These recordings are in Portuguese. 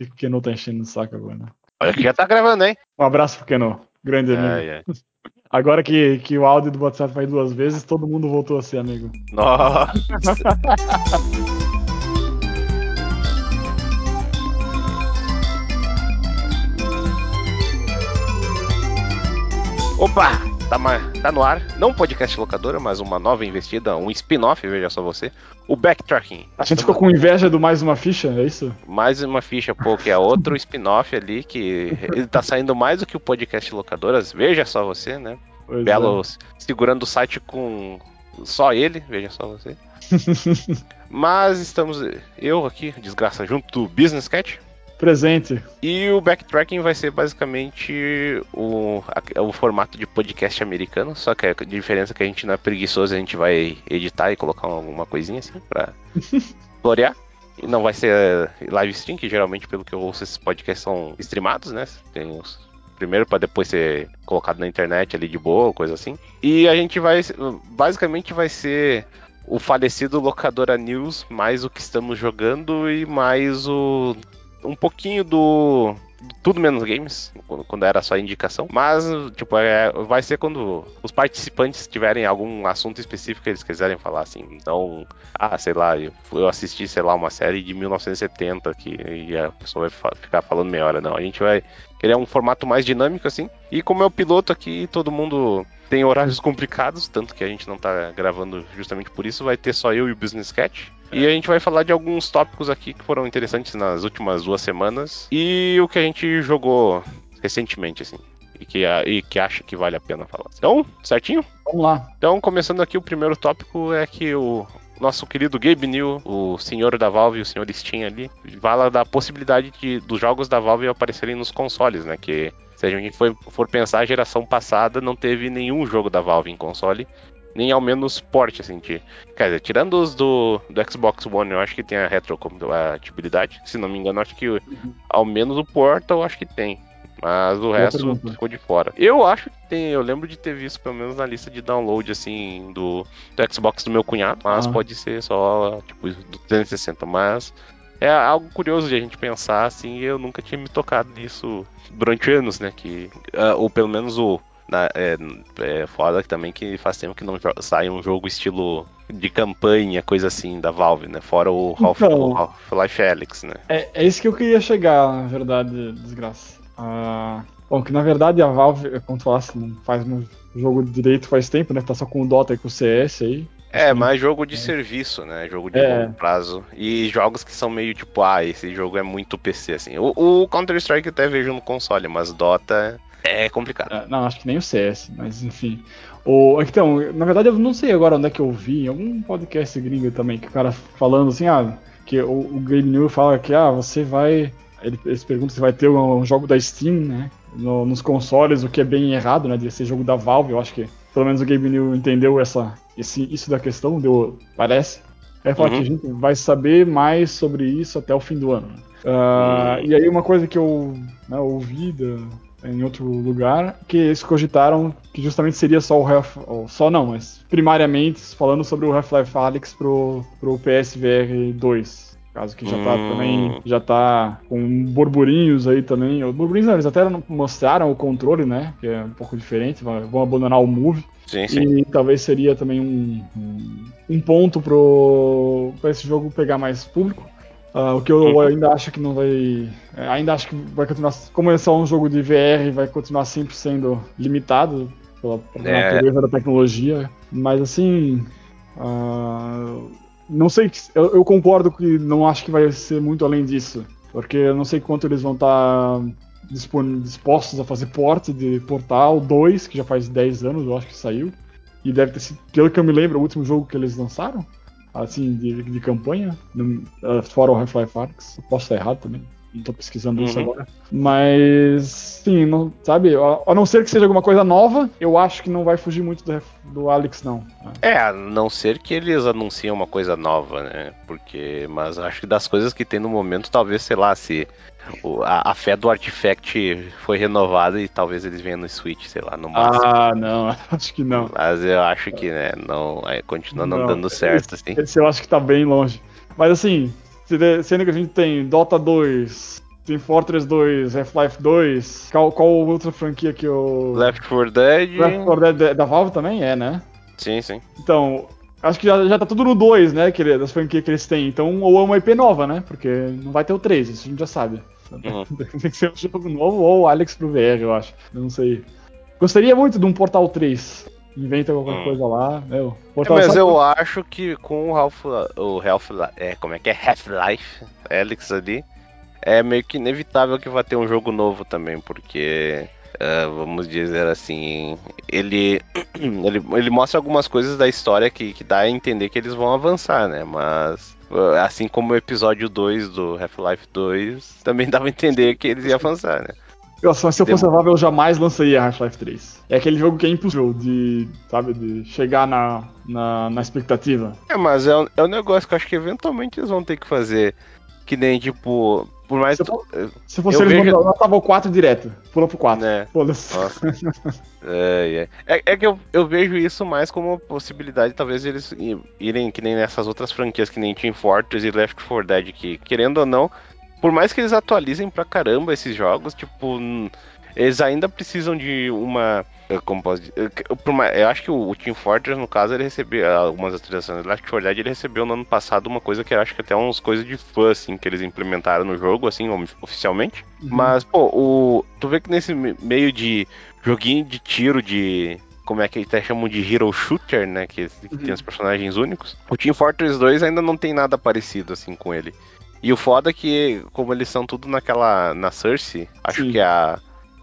O Keno tá enchendo o saco agora. né? Olha que já tá gravando, hein? Um abraço pro Keno, grande amigo. Ai, ai. Agora que, que o áudio do WhatsApp vai duas vezes, todo mundo voltou a ser amigo. Nossa. Opa! Tá, tá no ar, não um podcast locadora, mas uma nova investida, um spin-off, veja só você. O Backtracking. A gente ficou com inveja do mais uma ficha, é isso? Mais uma ficha, pô, que é outro spin-off ali, que ele tá saindo mais do que o podcast locadoras, veja só você, né? Pois Belo segurando o site com só ele, veja só você. Mas estamos eu aqui, desgraça, junto do Business Cat. Presente. E o backtracking vai ser basicamente o, o formato de podcast americano, só que a diferença é que a gente não é preguiçoso, a gente vai editar e colocar alguma coisinha assim pra florear. E não vai ser eh, live stream, que geralmente, pelo que eu ouço, esses podcasts são streamados, né? Tem os primeiro pra depois ser colocado na internet ali de boa, coisa assim. E a gente vai, basicamente vai ser o falecido Locadora News, mais o que estamos jogando e mais o um pouquinho do tudo menos games, quando- era só indicação. Mas, tipo, é, vai ser quando os participantes tiverem algum assunto específico que eles quiserem falar, assim. Então, ah, sei lá, eu, assisti, sei lá, uma série de 1970 que e a pessoa vai ficar falando meia hora. Não, a gente vai querer um formato mais dinâmico, assim. E como é o piloto aqui, todo mundo tem horários complicados, tanto que a gente não tá gravando justamente por isso, vai ter só eu e o Business Cat. E a gente vai falar de alguns tópicos aqui que foram interessantes nas últimas duas semanas e o que a gente jogou recentemente, assim. E que, e que acha que vale a pena falar. Então, certinho? Vamos lá. Então, começando aqui, o primeiro tópico é que o nosso querido Gabe New, o senhor da Valve, o senhor Steam ali, fala da possibilidade de, dos jogos da Valve aparecerem nos consoles, né? Que se a gente for, for pensar, a geração passada não teve nenhum jogo da Valve em console, nem ao menos porte, assim, de... Quer dizer, tirando os do, do Xbox One, eu acho que tem a retrocompatibilidade. Se não me engano, acho que ao menos o Portal eu acho que tem. Mas o Boa resto pergunta. ficou de fora. Eu acho que tem, eu lembro de ter visto pelo menos na lista de download, assim, do, do Xbox do meu cunhado, mas Ah. pode ser só, tipo, do 360, mas é algo curioso de a gente pensar, assim, e eu nunca tinha me tocado nisso durante anos, né, que, ah, ou pelo menos o, na, é, é foda também que faz tempo que não sai um jogo estilo de campanha, coisa assim, da Valve, né, fora o Então. Half-Life Alyx, né. É, é isso que eu queria chegar, na verdade, desgraça. Ah, bom, que na verdade a Valve, como tu falaste, não faz um jogo direito faz tempo, né? Tá só com o Dota e com o CS aí. É, mais jogo de serviço, né? Jogo de É. longo prazo. E jogos que são meio tipo, ah, esse jogo é muito PC, assim. O, o Counter-Strike eu até vejo no console, mas Dota é complicado. Ah, Não, acho que nem o CS, mas enfim. O, então, na verdade eu não sei agora onde é que eu vi, em algum podcast gringo também, que o cara falando assim, ah, que o, o Game New fala que, ah, você vai. Ele, eles perguntam se vai ter um, um jogo da Steam, né? no- nos consoles, o que é bem errado, né? De ser jogo da Valve, eu acho que pelo menos o Game New entendeu essa, esse, isso da questão, deu, parece. Aí fala Uhum. que a gente vai saber mais sobre isso até o fim do ano. Ah, E aí uma coisa que eu né, ouvi da- em outro lugar, que eles cogitaram que justamente seria só o Half, ou só não, mas primariamente falando sobre o Half-Life Alyx pro, pro PSVR 2. Caso que já tá Hum. também, já tá com burburinhos aí também. Os Burburinhos não, eles até não mostraram o controle, né? Que é um pouco diferente, vão abandonar o Move. Sim, sim. E talvez seria também um, um, ponto pro, pra esse jogo pegar mais público. Ah, o que eu Uhum. ainda acho que não vai. é, Ainda acho que vai continuar. Como é só um jogo de VR, vai continuar sempre sendo limitado pela, pela É. natureza da tecnologia. Mas assim. ah, não sei. Eu, eu concordo que não acho que vai ser muito além disso. Porque eu não sei quanto eles vão estar dispon- dispostos a fazer porte de Portal 2, que já faz 10 anos, eu acho que saiu. E deve ter sido, pelo que eu me lembro, o último jogo que eles lançaram, assim, de, de campanha, no- ah, fora o Half-Life. Eu Posso estar errado também, não tô pesquisando isso Uhum. agora. Mas, sim, não, sabe, a, a não ser que seja alguma coisa nova, eu acho que não vai fugir muito do, do Alyx, não. É, a não ser que eles anunciem uma coisa nova, né? Porque. Mas acho que das coisas que tem no momento, talvez, sei lá, se o- a, a fé do Artifact foi renovada e talvez eles venham no Switch, sei lá, no máximo. Ah, não, acho que não. Mas eu acho que, né, não. é, continua não, Não, dando certo, assim. Esse eu acho que tá bem longe. Mas assim, sendo que a gente tem Dota 2, Team Fortress 2, Half-Life 2. Qual, qual outra franquia que eu. Left 4 Dead. Left 4 Dead da Valve também é, né? Sim, sim. Então, acho que já, já tá tudo no 2, né? Que, das franquias que eles têm. Então, ou é uma IP nova, né? Porque não vai ter o 3, isso a gente já sabe. Uhum. Tem que ser um jogo novo ou Alex pro VR, eu acho. Eu não sei. Gostaria muito de um Portal 3. Inventa qualquer Hum. coisa lá. Meu, É, Portal mas eu acho que com o Half o Half é, como é que é Half-Life, Alex ali, é meio que inevitável que vai ter um jogo novo também, porque ah, vamos dizer assim, ele, ele ele mostra algumas coisas da história que, que dá a entender que eles vão avançar, né? Mas assim como o episódio 2 do Half-Life 2, também dava a entender que eles iam avançar, né? Mas se eu fosse a Demo- Valve, eu jamais lançaria Half-Life 3. É aquele jogo que é impossível de, sabe, de chegar na, na, na expectativa. É, mas é um, é um negócio que eu acho que eventualmente eles vão ter que fazer. Que nem, tipo, por mais. Se eu for- Se fosse Eu eles, vejo- eu tava o 4 direto. Pula pro 4. Né? Foda-se. Nossa. É, é. É, é que eu, eu vejo isso mais como uma possibilidade, talvez eles irem que nem nessas outras franquias, que nem Team Fortress e Left 4 Dead, que querendo ou não, por mais que eles atualizem pra caramba esses jogos, tipo, eles ainda precisam de uma. eh, Como posso dizer? eh, que- Eu acho que o, Team Fortress, no caso, ele recebeu algumas atualizações. Left 4 Dead ele recebeu no ano passado uma coisa que eu acho que até uns coisas de fã, assim, que eles implementaram no jogo, assim, oficialmente. Uhum. Mas, pô, o. Tu vê que nesse me- meio de joguinho de tiro de. Como é que eles até chamam de Hero Shooter, né? Que, que Uhum. tem os personagens únicos. O Team Fortress 2 ainda não tem nada parecido assim com ele. E o foda é que, como eles são tudo naquela. na Cersei, acho Sim. que é a.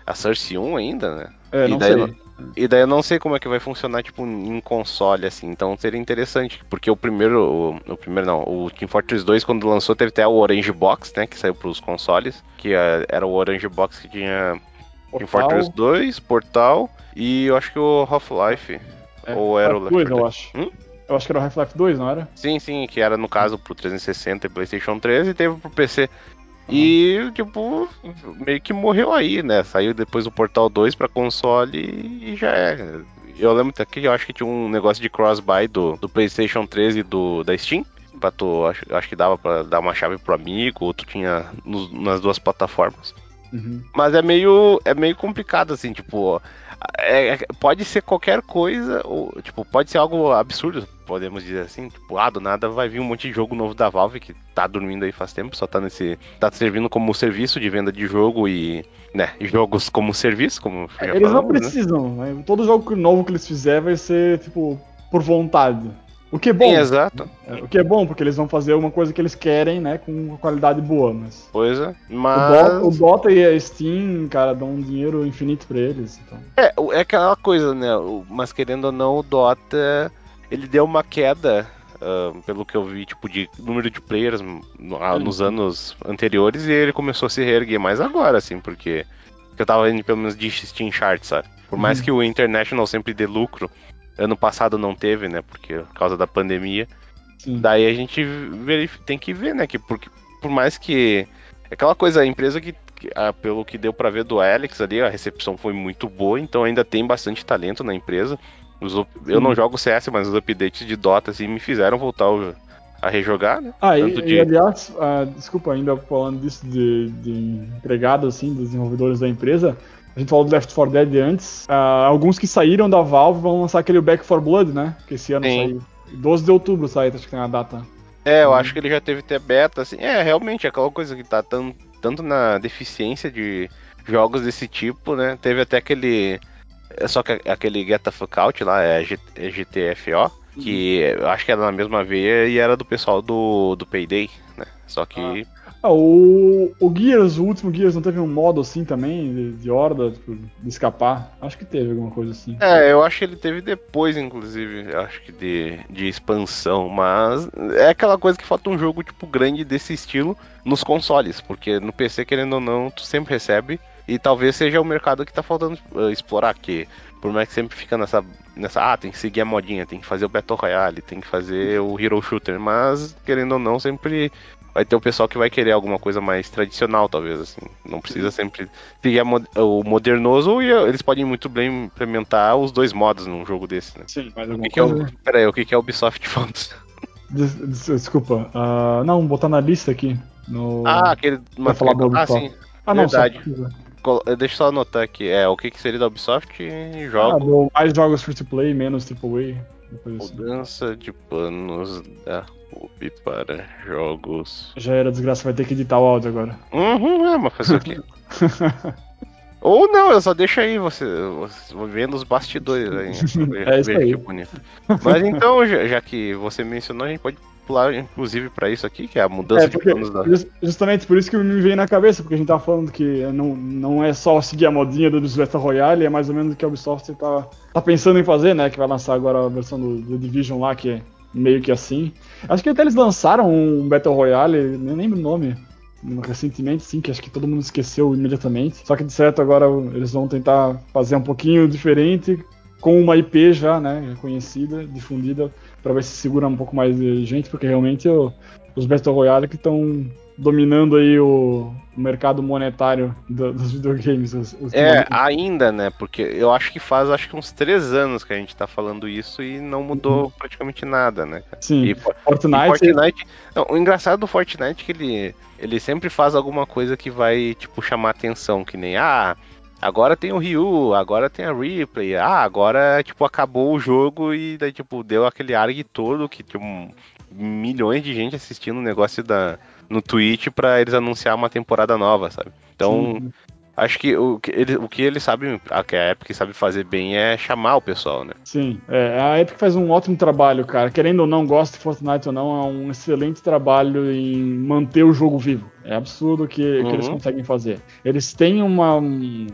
A Cersei 1 ainda, né? É, E não daí eu E daí eu não sei como é que vai funcionar, tipo, em console, assim. Então seria interessante, porque o primeiro. O, o primeiro não, o Team Fortress 2, quando lançou, teve até o Orange Box, né? Que saiu pros consoles. Que eh, era o Orange Box que tinha Team Portal, Fortress 2, Portal e eu acho que o Half-Life. é, ou era o Half-Life 2, Left 4 eu acho. Hum? Eu acho que era o Half-Life 2, não era? Sim, sim, que era no caso pro 360 e PlayStation 3 e teve pro PC. E, tipo, meio que morreu aí, né? Saiu depois o Portal 2 pra console e já é. Eu lembro até que eu acho que tinha um negócio de cross-buy do, do PlayStation 3 e do, da Steam. Pra tu, acho, acho que dava pra dar uma chave pro amigo, ou tu tinha nas duas plataformas. Uhum. Mas é meio, é meio complicado, assim, tipo. é- é- pode ser qualquer coisa, ou, tipo, pode ser algo absurdo, podemos dizer assim. Tipo, ah, do nada vai vir um monte de jogo novo da Valve que tá dormindo aí faz tempo, só tá nesse. tá servindo como serviço de venda de jogo e. né, jogos como serviço, como já Eles não falamos, né? precisam, né? Todo jogo novo que eles fizer vai ser, tipo, por vontade. O que é bom. Sim, exato. É, O que é bom, porque eles vão fazer uma coisa que eles querem, né? Com uma qualidade boa, mas. Coisa. O, Mas. Dota, o Dota e a Steam, cara, dão um dinheiro infinito pra eles. Então. É, o- é aquela coisa, né? o- Mas querendo ou não, o Dota ele deu uma queda, ah, pelo que eu vi, tipo, de número de players no- ah, nos anos anteriores, e ele começou a se reerguer mais agora, assim, porque que eu tava indo pelo menos de Steam Chart, sabe? Por mais Uhum. que o International sempre dê lucro, ano passado não teve, né? Porque por causa da pandemia. Sim. Daí a gente tem que ver, né? Que porque, por mais que. é Aquela coisa, a empresa que, que, ah, pelo que deu pra ver do Alex ali, a recepção foi muito boa, então ainda tem bastante talento na empresa. Os eu não jogo CS, mas os updates de Dota assim, me fizeram voltar o- a rejogar, né? Ah, e, Tanto e, de- aliás, ah, desculpa, ainda falando disso de, de empregado, assim, dos desenvolvedores da empresa, a gente falou do Left 4 Dead antes, ah, alguns que saíram da Valve vão lançar aquele Back 4 Blood, né? Que esse ano Sim. saiu. 12 de outubro sai, acho que tem a data. É, eu Uhum. acho que ele já teve até beta, assim. É, realmente, aquela coisa que tá tan- tanto na deficiência de jogos desse tipo, né? Teve até aquele. é Só que aquele Get the Fuck Out lá, é, G- é GTFO, que eu acho que era na mesma veia e era do pessoal do, do Payday, né? Só que. Ah, o, o Gears, o último Gears, não teve um modo assim também, de, de horda, tipo, de escapar? Acho que teve alguma coisa assim. É, eu acho que ele teve depois, inclusive, acho que de, de expansão, mas é aquela coisa que falta um jogo, tipo, grande desse estilo nos consoles, porque no PC, querendo ou não, tu sempre recebe, e talvez seja o mercado que tá faltando eh, explorar, que por mais que sempre fica nessa, nessa, ah, tem que seguir a modinha, tem que fazer o Battle Royale, tem que fazer o Hero Shooter, mas, querendo ou não, sempre vai ter o pessoal que vai querer alguma coisa mais tradicional, talvez, assim, não precisa sempre mod- o modernoso, e eles podem muito bem implementar os dois modos num jogo desse, né? Sim, mas O que, que é o. Pera aí, o que, que é o Ubisoft Fonts? Des- des- desculpa. ah, não, botar na lista aqui. No... Ah, aquele. Pra falar da ah, Ubisoft. sim. Ah, não, só verdade. pesquisa. Col- Deixa eu só anotar aqui. É, o que, que seria da Ubisoft? Ah, Jogo. do mais jogos free to play, menos AAA. assim. Mudança de planos da Ubi para jogos. Já era desgraça, vai ter que editar o áudio agora. Uhum, é, mas fazer o quê? Ou não, eu só deixo aí você, você vendo os bastidores aí. É isso aí. Bonito. Mas então, já, já que você mencionou, a gente pode pular inclusive pra isso aqui, que é a mudança É, de planos da. just- justamente por isso que me veio na cabeça, porque a gente tava falando que não, não é só seguir a modinha do Battle Royale, é mais ou menos o que a Ubisoft tá, tá pensando em fazer, né? Que vai lançar agora a versão do, do Division lá, que é meio que assim. Acho que até eles lançaram um Battle Royale, nem lembro o nome, recentemente, sim, que acho que todo mundo esqueceu imediatamente. Só que de certo agora eles vão tentar fazer um pouquinho diferente, com uma IP já, né, conhecida, difundida, pra ver se segura um pouco mais de gente, porque realmente o- os Battle Royale que estão dominando aí o, o mercado monetário do- dos videogames. os- os- É, ainda, né? Porque eu acho que faz acho que uns três anos que a gente tá falando isso e não mudou praticamente nada, né? Sim, E, Fo- Fortnite, e Fortnite. Não, o engraçado do Fortnite é que ele, ele sempre faz alguma coisa que vai, tipo, chamar atenção, que nem, ah, agora tem o Ryu, agora tem a Ripley, ah, agora, tipo, acabou o jogo e daí, tipo, deu aquele arg todo que, tipo, milhões de gente assistindo o negócio da, no Twitch pra eles anunciar uma temporada nova, sabe? Então, Sim. acho que o que ele, o que ele sabe, a que a Epic sabe fazer bem é chamar o pessoal, né? Sim, é, a Epic faz um ótimo trabalho, cara. Querendo ou não, goste de Fortnite ou não, é um excelente trabalho em manter o jogo vivo. É absurdo o que, que eles Uhum. conseguem fazer. Eles têm uma, um-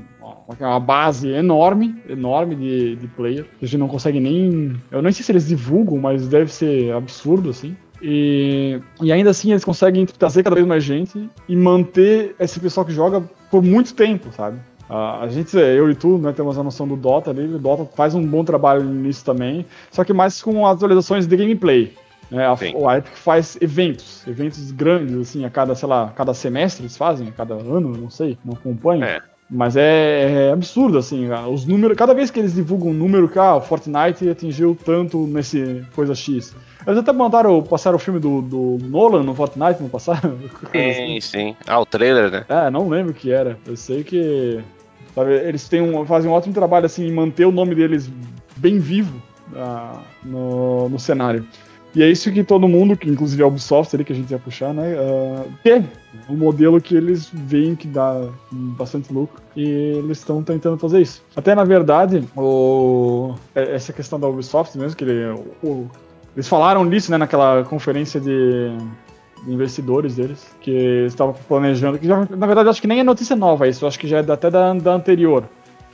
uma base enorme, enorme de, de player. A gente não consegue nem. Eu nem sei se eles divulgam, mas deve ser absurdo, assim. E, e ainda assim eles conseguem trazer cada vez mais gente e manter esse pessoal que joga por muito tempo, sabe? A gente, eu e tu, né, temos a noção do Dota ali. O Dota faz um bom trabalho nisso também, só que mais com atualizações de gameplay. Né? A, Epic faz eventos, eventos grandes, assim, a cada, sei lá, cada semestre eles fazem, a cada ano, não sei, não acompanho. É. Mas é, é absurdo, assim, os números. Cada vez que eles divulgam um número que ah, o Fortnite atingiu tanto nesse coisa X. Eles até mandaram, passaram o filme do, do Nolan no Fortnite, não passaram? Coisa assim. Sim, sim. Ah, o trailer, né? É, não lembro o que era. Eu sei que. sabe, eles têm um, fazem um ótimo trabalho assim, em manter o nome deles bem vivo ah, no, no cenário. E é isso que todo mundo, que inclusive a Ubisoft ali que a gente ia puxar, né? quer. Um modelo que eles veem que dá bastante lucro e eles estão tentando fazer isso. Até na verdade, o, é- essa questão da Ubisoft mesmo, que ele, o- eles falaram disso né, naquela conferência de, de investidores deles, que estavam planejando, que já, na verdade acho que nem é notícia nova isso, acho que já é até da, da anterior,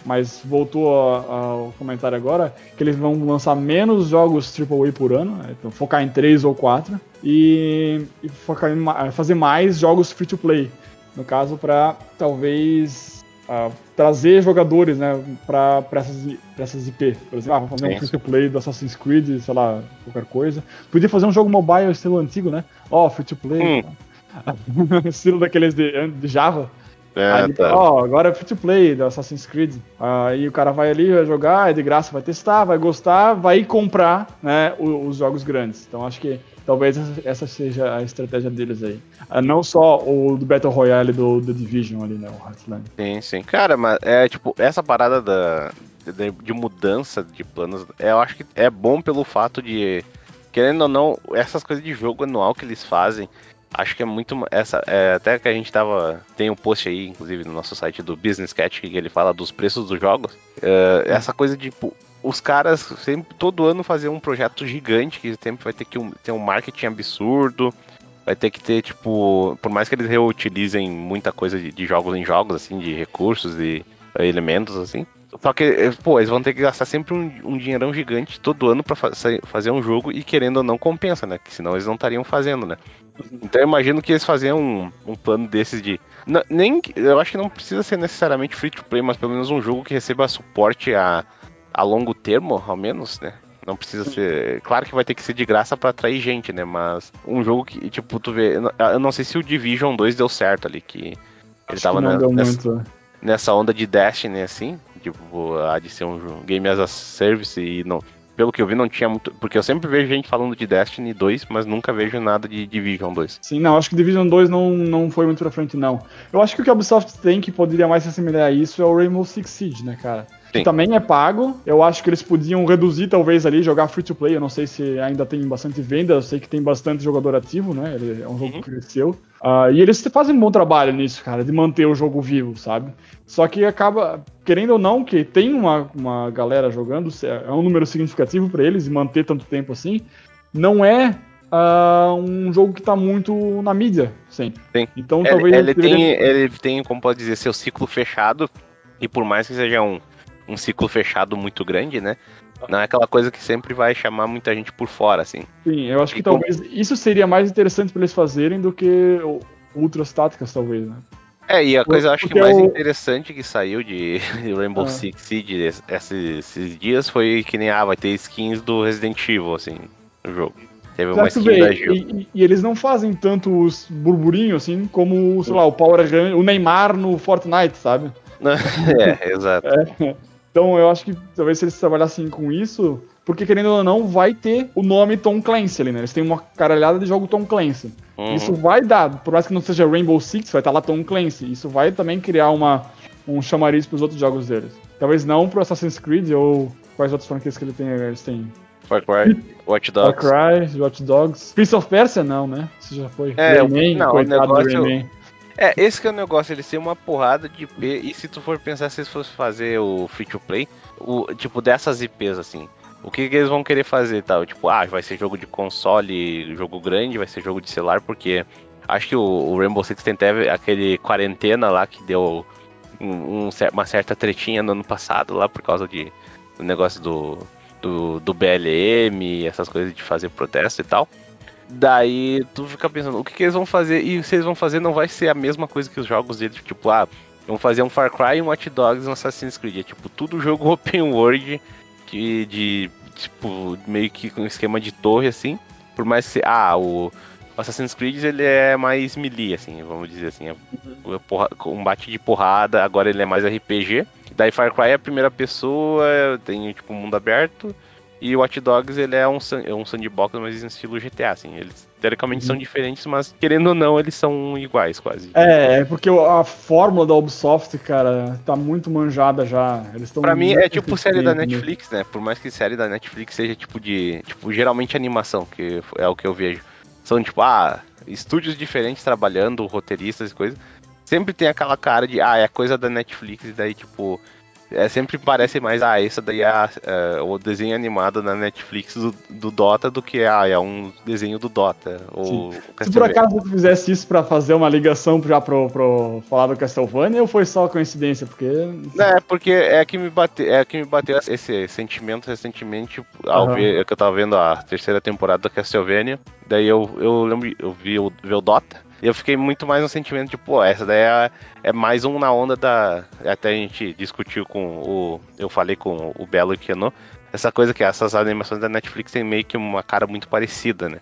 mas voltou ao comentário agora, que eles vão lançar menos jogos AAA por ano, né, então focar em 3 ou 4, e, e focar em ma- fazer mais jogos free-to-play, no caso para talvez ah, trazer jogadores né, para essas, pra essas IP. Por exemplo, ah, fazer um free-to-play do Assassin's Creed, sei lá, qualquer coisa. Podia fazer um jogo mobile estilo antigo, né? Ó, free-to-play. estilo daqueles de, de Java. É, Aí, tá. ó, agora é free to play do Assassin's Creed. Aí o cara vai ali, vai jogar, é de graça, vai testar, vai gostar, vai comprar né, os jogos grandes. Então acho que talvez essa- seja a estratégia deles aí. Ah, Não só o do Battle Royale do, do Division ali, né? O Heartland. Sim, sim. Cara, mas é tipo, essa parada da, de, de mudança de planos, é, eu acho que é bom pelo fato de, querendo ou não, essas coisas de jogo anual que eles fazem, acho que é muito. Essa, é, até que a gente tava. Tem um post aí, inclusive, no nosso site do Business Cat, que ele fala dos preços dos jogos. É, essa coisa de, tipo, os caras sempre, todo ano, fazer um projeto gigante, que sempre vai ter que um- ter um marketing absurdo. Vai ter que ter, tipo, por mais que eles reutilizem muita coisa de, de jogos em jogos, assim, de recursos e elementos, assim. Só que, eh, pô, eles vão ter que gastar sempre um, um dinheirão gigante todo ano pra fa- fazer um jogo e querendo ou não compensa, né? Que senão eles não estariam fazendo, né? Então eu imagino que eles faziam um, um plano desses de. nem, eu acho que não precisa ser necessariamente free to play, mas pelo menos um jogo que receba suporte a, a longo termo, ao menos, né? Não precisa ser. Claro que vai ter que ser de graça pra atrair gente, né? Mas um jogo que, tipo, tu vê. Eu não- sei se o Division 2 deu certo ali, que ele Acho tava que na- nessa, muito. nessa onda de Destiny, assim. Tipo, há de ser um jogo- game as a service e não. Pelo que eu vi, não tinha muito. Porque eu sempre vejo gente falando de Destiny 2, mas nunca vejo nada de Division 2. Sim, não, acho que Division 2 não, não foi muito pra frente, não. Eu acho que o que a Ubisoft tem que poderia mais se assemelhar a isso é o Rainbow Six Siege, né, cara? Que também é pago. Eu acho que eles podiam reduzir, talvez, ali, jogar free to play. Eu não sei se ainda tem bastante venda. Eu sei que tem bastante jogador ativo, né? Ele é um jogo uhum. que cresceu. Uh, e eles fazem um bom trabalho nisso, cara, de manter o jogo vivo, sabe? Só que acaba, querendo ou não, que tem uma, uma galera jogando, é um número significativo para eles e manter tanto tempo assim, não é uh, um jogo que tá muito na mídia sempre. Sim. Então ele, talvez. Ele, deveria... tem, ele tem, como pode dizer, seu ciclo fechado, e por mais que seja um um ciclo fechado muito grande, né? Não é aquela coisa que sempre vai chamar muita gente por fora, assim. Sim, eu acho que e talvez como... isso seria mais interessante para eles fazerem do que outras táticas, talvez, né? É, e a coisa eu acho que mais eu... interessante que saiu de Rainbow ah. Six Siege esses, esses, dias foi que nem, ah, vai ter skins do Resident Evil, assim, no jogo. Teve uma skin vê, da Gil. E, e, eles não fazem tantos burburinhos, assim, como, sei lá, o Power o Neymar no Fortnite, sabe? é, exato. É. Então eu acho que talvez se eles trabalhassem com isso, porque querendo ou não, vai ter o nome Tom Clancy ali, né? Eles têm uma caralhada de jogo Tom Clancy. Uhum. Isso vai dar, por mais que não seja Rainbow Six, vai estar lá Tom Clancy. Isso vai também criar uma, um chamariz para os outros jogos deles. Talvez não pro Assassin's Creed ou quais outras franquias que ele tem, eles têm. Far Cry, Watch Dogs. Far Cry, Watch Dogs. Prince of Persia não, né? Isso já foi. É, Rayman, não, coitado o negócio, do Rayman. É, esse que é o negócio, eles têm uma porrada de IP, e se tu for pensar se eles fossem fazer o free to play, o, tipo, dessas IPs assim, o que, que, eles vão querer fazer tal? Tipo, ah, vai ser jogo de console, jogo grande, vai ser jogo de celular, porque acho que o, o Rainbow Six tem até aquele quarentena lá que deu um, um, uma certa tretinha no ano passado lá por causa de, do negócio do, do, do BLM, essas coisas de fazer protesto e tal. Daí tu fica pensando, o que, que, eles vão fazer? E se eles vão fazer, não vai ser a mesma coisa que os jogos deles, tipo, ah, vão fazer um Far Cry, um Watch Dogs, um Assassin's Creed. É tipo, tudo jogo open world, que, de, tipo, meio que com um esquema de torre, assim. Por mais que, ah, o Assassin's Creed ele é mais melee, assim, vamos dizer assim. É uhum. porra, combate de porrada, agora ele é mais RPG. Daí Far Cry é a primeira pessoa, tem tipo um mundo aberto. E o Watch Dogs ele é um, é um sandbox, mas em estilo GTA, assim. Eles teoricamente uhum. são diferentes, mas querendo ou não, eles são iguais quase. É, é porque a fórmula da Ubisoft, cara, tá muito manjada já. Eles pra mim é tipo série da Netflix, né? Por mais que série da Netflix seja tipo de. Tipo, geralmente animação, que é o que eu vejo. São tipo, ah, estúdios diferentes trabalhando, roteiristas e coisas. Sempre tem aquela cara de, ah, é coisa da Netflix, e daí, tipo, é, sempre parece mais, ah, essa daí é, é, o desenho animado na Netflix do, do, Dota do que, ah, é um desenho do Dota. Ou Se por acaso você fizesse isso pra fazer uma ligação já pro, pro falar do Castlevania ou foi só coincidência? Porque... É, porque é que me bateu, é que me bateu esse sentimento recentemente ao uhum. ver, que eu tava vendo a terceira temporada do Castlevania, daí eu, eu lembro, eu vi o, vi o Dota, eu fiquei muito mais no sentimento de, pô, essa daí é, é, mais um na onda da. Até a gente discutiu com o. Eu falei com o Belo e Keno. Essa coisa que essas animações da Netflix tem meio que uma cara muito parecida, né?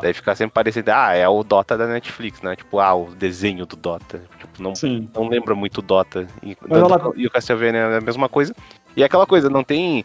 Daí fica sempre parecido, ah, é o Dota da Netflix, né? Tipo, ah, o desenho do Dota. Tipo, não, não lembra muito Dota. E, ela... e o Castlevania é a mesma coisa. E é aquela coisa, não tem.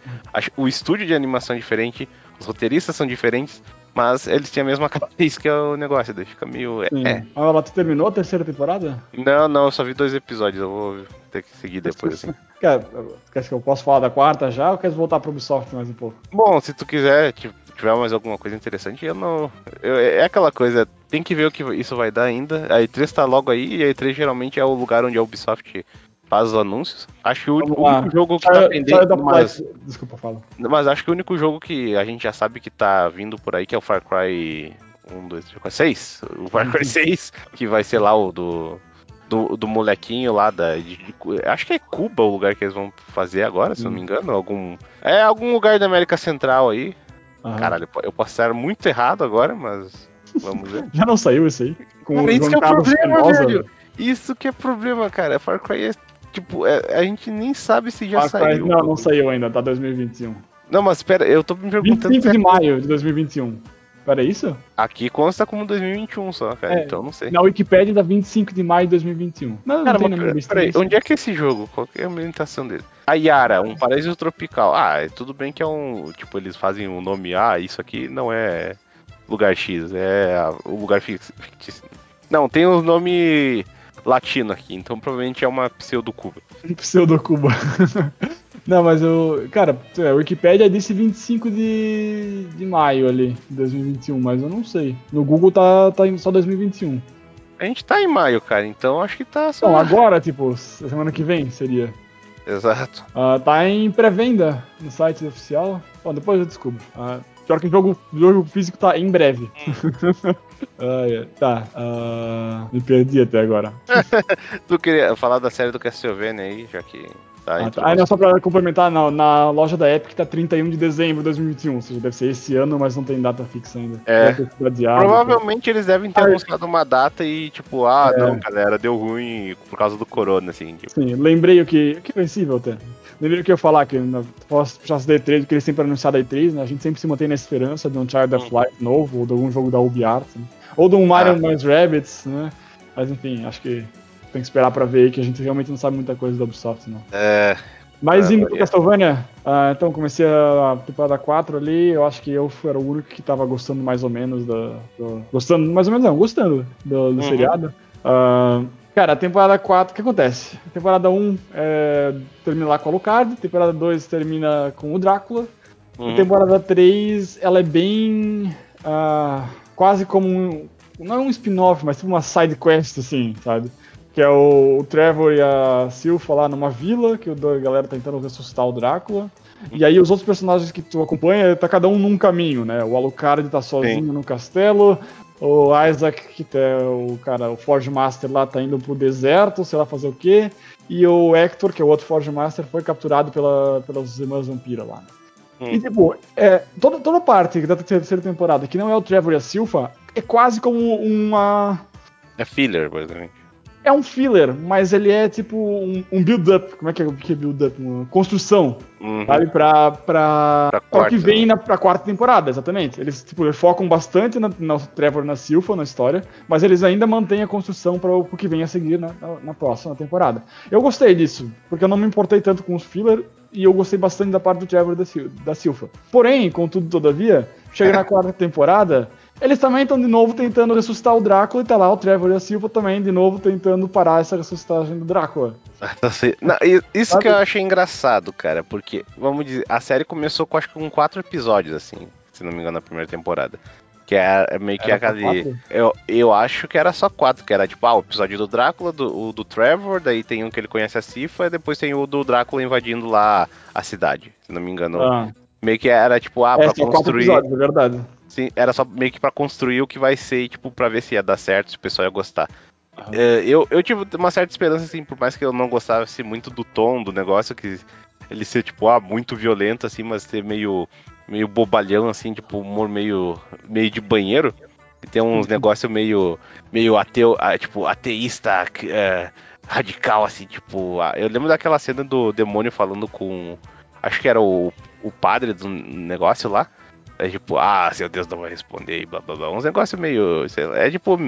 O estúdio de animação é diferente, os roteiristas são diferentes, mas eles têm a mesma característica que é o negócio, daí fica meio. Sim. É. Ah, ela terminou a terceira temporada? Não, não, eu só vi dois episódios, eu vou ter que seguir depois, assim. Quer, quer que eu possa falar da quarta já ou quer voltar pro Ubisoft mais um pouco? Bom, se tu quiser, tipo, tiver mais alguma coisa interessante, eu não. Eu, é aquela coisa, tem que ver o que isso vai dar ainda. A E3 tá logo aí, e a E3 geralmente é o lugar onde a Ubisoft faz os anúncios. Acho que o único, jogo que tá pendente. Mas, Desculpa, fala. Mas acho que o único jogo que a gente já sabe que tá vindo por aí, que é o Far Cry 1, 2, 3, 4, 6. O Far Cry 6, uhum. que vai ser lá o do. Do, do molequinho lá da. De, de, acho que é Cuba o lugar que eles vão fazer agora, se não me uhum. engano. Algum. É algum lugar da América Central aí. Uhum. Caralho, eu posso estar muito errado agora, mas. Vamos ver. Já não saiu esse aí? Com Cara, isso que é o problema, velho. Isso que é problema, cara. Far Cry é Tipo, é, a gente nem sabe se já saiu. Não, não saiu ainda, tá 2021. Não, mas espera, eu tô me perguntando. 25 de maio de 2021. Era isso? Aqui consta como 2021 só, cara. É, então não sei. Na Wikipedia dá 25 de maio de 2021. Não, cara, não tem mas, peraí, onde é que é esse jogo? Qual é a ambientação dele? A Yara, um paraíso tropical. Ah, tudo bem que é um. Tipo, eles fazem um nome. Ah, isso aqui não é lugar X, é o lugar fictício. Não, tem o um nome latino aqui, então provavelmente é uma pseudo-Cuba. Pseudo-Cuba. Não, mas eu. Cara, a é, Wikipedia disse 25 de, de maio ali, 2021, mas eu não sei. No Google tá, tá só 2021. A gente tá em maio, cara, então acho que tá só. Não, agora, tipo, semana que vem seria. Exato. Uh, tá em pré-venda no site oficial. Bom, depois eu descubro. Uh, pior que o jogo, o jogo físico tá em breve. Hum. uh, tá. me perdi até agora. tu queria falar da série do Castlevania aí, já que Tá, ah, tá. não, só pra complementar, na, na loja da Epic tá 31 de dezembro de 2021, ou seja, deve ser esse ano, mas não tem data fixa ainda. É. Adiado, Provavelmente eles devem ter anunciado uma data e, tipo, ah, é. não, galera, deu ruim por causa do corona, assim. Tipo. Sim, lembrei o que. Que vencível até. Lembrei o que eu ia falar, que posso puxar da E3, que eles sempre anunciaram da E3, né? A gente sempre se mantém na esperança de um Child of hum. Light novo, ou de algum jogo da UbiArt, né? ou de um Mario ah. mais Rabbits, né? Mas enfim, acho que tem que esperar pra ver aí, que a gente realmente não sabe muita coisa da Ubisoft, não. É. Mas é, indo pro Castlevania, uh, então comecei a temporada 4 ali, eu acho que eu era o único que tava gostando mais ou menos da. Do, gostando, mais ou menos não, gostando do, do uhum. seriado. Uh, cara, a temporada 4, o que acontece? A temporada 1 é, termina lá com a Alucard, a temporada 2 termina com o Drácula, uhum. a temporada 3 ela é bem. Uh, quase como um. Não é um spin-off, mas tipo uma side quest, assim, sabe? Que é o, o, Trevor e a Sylpha lá numa vila, que a galera tá tentando ressuscitar o Drácula. E aí os outros personagens que tu acompanha, tá cada um num caminho, né? O Alucard tá sozinho Sim. no castelo, o Isaac, que é o cara, o Forge Master lá, tá indo pro deserto, sei lá fazer o quê. E o Hector, que é o outro Forge Master, foi capturado pela, pelas irmãs vampiras lá. Né? Hum. E tipo, é, toda, toda parte da terceira temporada que não é o Trevor e a Sylpha, é quase como uma. É filler, basicamente é um filler, mas ele é tipo um, um build-up. Como é que é, que é build-up? Uma construção, uhum. sabe? Pra, pra, pra, pra o que vem né? na pra quarta temporada, exatamente. Eles, tipo, focam bastante na, na Trevor na Silva, na história, mas eles ainda mantêm a construção para o que vem a seguir na, na, na, próxima temporada. Eu gostei disso, porque eu não me importei tanto com os filler e eu gostei bastante da parte do Trevor da, da Silva. Porém, contudo, todavia, chega na quarta temporada eles também estão de novo tentando ressuscitar o Drácula e tá lá o Trevor e a Silva também de novo tentando parar essa ressuscitagem do Drácula. Não, isso Sabe? que eu achei engraçado, cara, porque, vamos dizer, a série começou com acho que com quatro episódios, assim, se não me engano, na primeira temporada. Que é, é meio que aquele. Eu, eu acho que era só quatro, que era tipo, ah, o episódio do Drácula, do, o do Trevor, daí tem um que ele conhece a Cifa, e depois tem o do Drácula invadindo lá a cidade, se não me engano. Ah. Meio que era tipo, ah, é, pra construir. Quatro episódios, é verdade. Sim, era só meio que pra construir o que vai ser, tipo, pra ver se ia dar certo, se o pessoal ia gostar. Uhum. eu, eu tive uma certa esperança, assim, por mais que eu não gostasse muito do tom do negócio, que ele ser, tipo, ah, muito violento, assim, mas ser meio, meio bobalhão, assim, tipo, humor meio, meio de banheiro. E tem uns uhum. negócios meio, meio ateu, ah, tipo, ateísta, é, radical, assim, tipo. Eu lembro daquela cena do demônio falando com. Acho que era o, o padre do negócio lá. É tipo, ah, seu Deus não vai responder e blá blá blá. Uns negócios meio. É tipo.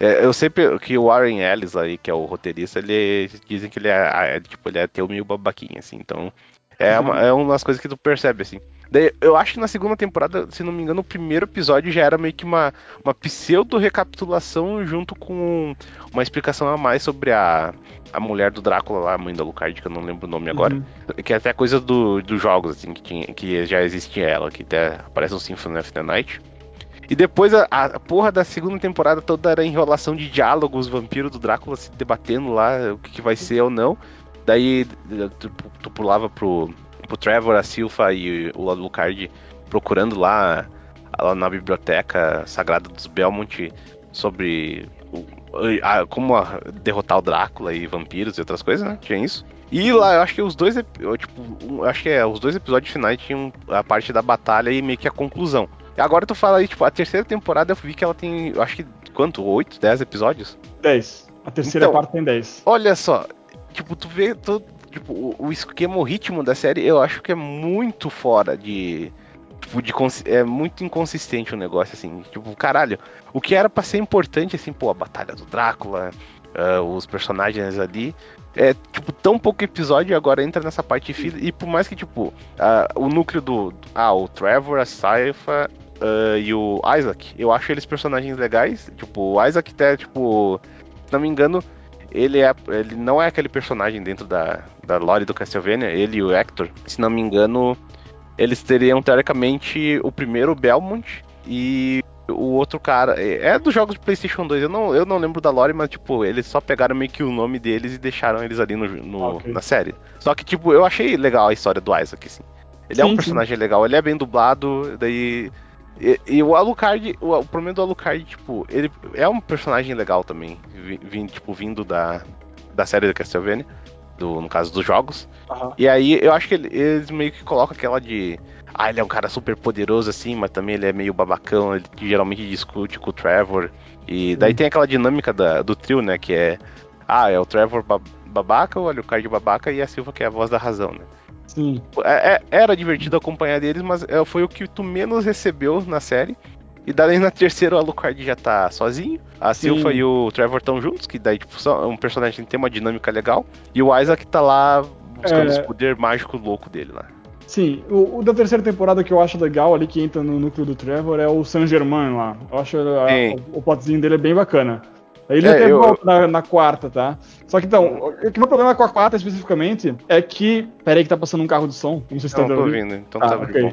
É, eu sempre. Que o Warren Ellis aí, que é o roteirista, ele dizem que ele é, é tipo, ele é teu meio babaquinho, assim. Então. É uma, é uma das coisas que tu percebe, assim. Daí, eu acho que na segunda temporada, se não me engano, o primeiro episódio já era meio que uma, uma pseudo-recapitulação junto com uma explicação a mais sobre a, a mulher do Drácula lá, a mãe da Lucard, que eu não lembro o nome agora. Uhum. Que é até coisa do, dos jogos, assim, que, tinha, que já existia ela, que até aparece no Symphony of the Night. E depois a, a, porra da segunda temporada toda era enrolação de diálogos, vampiros do Drácula se debatendo lá o que, que vai ser ou não. Daí tu, tu pulava pro, pro Trevor, a Silva e o Alucard procurando lá, lá na biblioteca sagrada dos Belmont sobre o, a, como a, derrotar o Drácula e vampiros e outras coisas, né? Tinha isso. E lá, eu acho que os dois, eu, tipo, acho que é, os dois episódios finais tinham a parte da batalha e meio que a conclusão. E agora tu fala aí, tipo, a terceira temporada eu vi que ela tem, eu acho que, quanto? Oito, dez episódios? Dez. A terceira então, parte tem dez. Olha só, tipo, tu vê, tu, tipo, o, o esquema, o ritmo da série, eu acho que é muito fora de Tipo, de é muito inconsistente o negócio, assim. Tipo, caralho, o que era pra ser importante, assim, pô, a batalha do Drácula, uh, os personagens ali. É, tipo, tão pouco episódio agora entra nessa parte fila. E por mais que, tipo, uh, o núcleo do. Ah, o Trevor, a Saifa uh, e o Isaac, eu acho eles personagens legais. Tipo, o Isaac até, tipo, se não me engano, ele, é, ele não é aquele personagem dentro da, da lore do Castlevania, ele e o Hector, se não me engano, eles teriam teoricamente o primeiro Belmont e o outro cara. É, é dos jogos de PlayStation 2, eu não, eu não lembro da lore, mas tipo, eles só pegaram meio que o nome deles e deixaram eles ali no, no okay. na série. Só que, tipo, eu achei legal a história do Isaac, assim. Ele sim, é um personagem sim. legal, ele é bem dublado, daí. E, e o Alucard, o, o, problema do Alucard, tipo, ele é um personagem legal também, vindo, tipo, vindo da, da série da Castlevania do, no caso dos jogos. Uhum. E aí eu acho que eles meio que colocam aquela de. Ah, ele é um cara super poderoso assim, mas também ele é meio babacão, ele geralmente discute com o Trevor. E daí tem aquela dinâmica da, do trio, né? Que é. Ah, é o Trevor babaca, o Alucard babaca e a Silva que é a voz da razão, né? Sim. É, é, era divertido acompanhar deles, mas é, foi o que tu menos recebeu na série. E daí na terceira o Alucard já tá sozinho. A Sim. Silva e o Trevor estão juntos, que daí tipo, são um personagem que tem uma dinâmica legal. E o Isaac tá lá buscando é... poder mágico louco dele lá. Sim, o, o, da terceira temporada que eu acho legal ali, que entra no núcleo do Trevor, é o Saint Germain lá. Eu acho a, o, o plotzinho dele é bem bacana. Ele é, até eu... volta na, na, quarta, tá? Só que então, o que meu problema com a quarta especificamente é que. Pera aí que tá passando um carro de som. Não sei se tá ouvindo, então ah, tá okay. bom.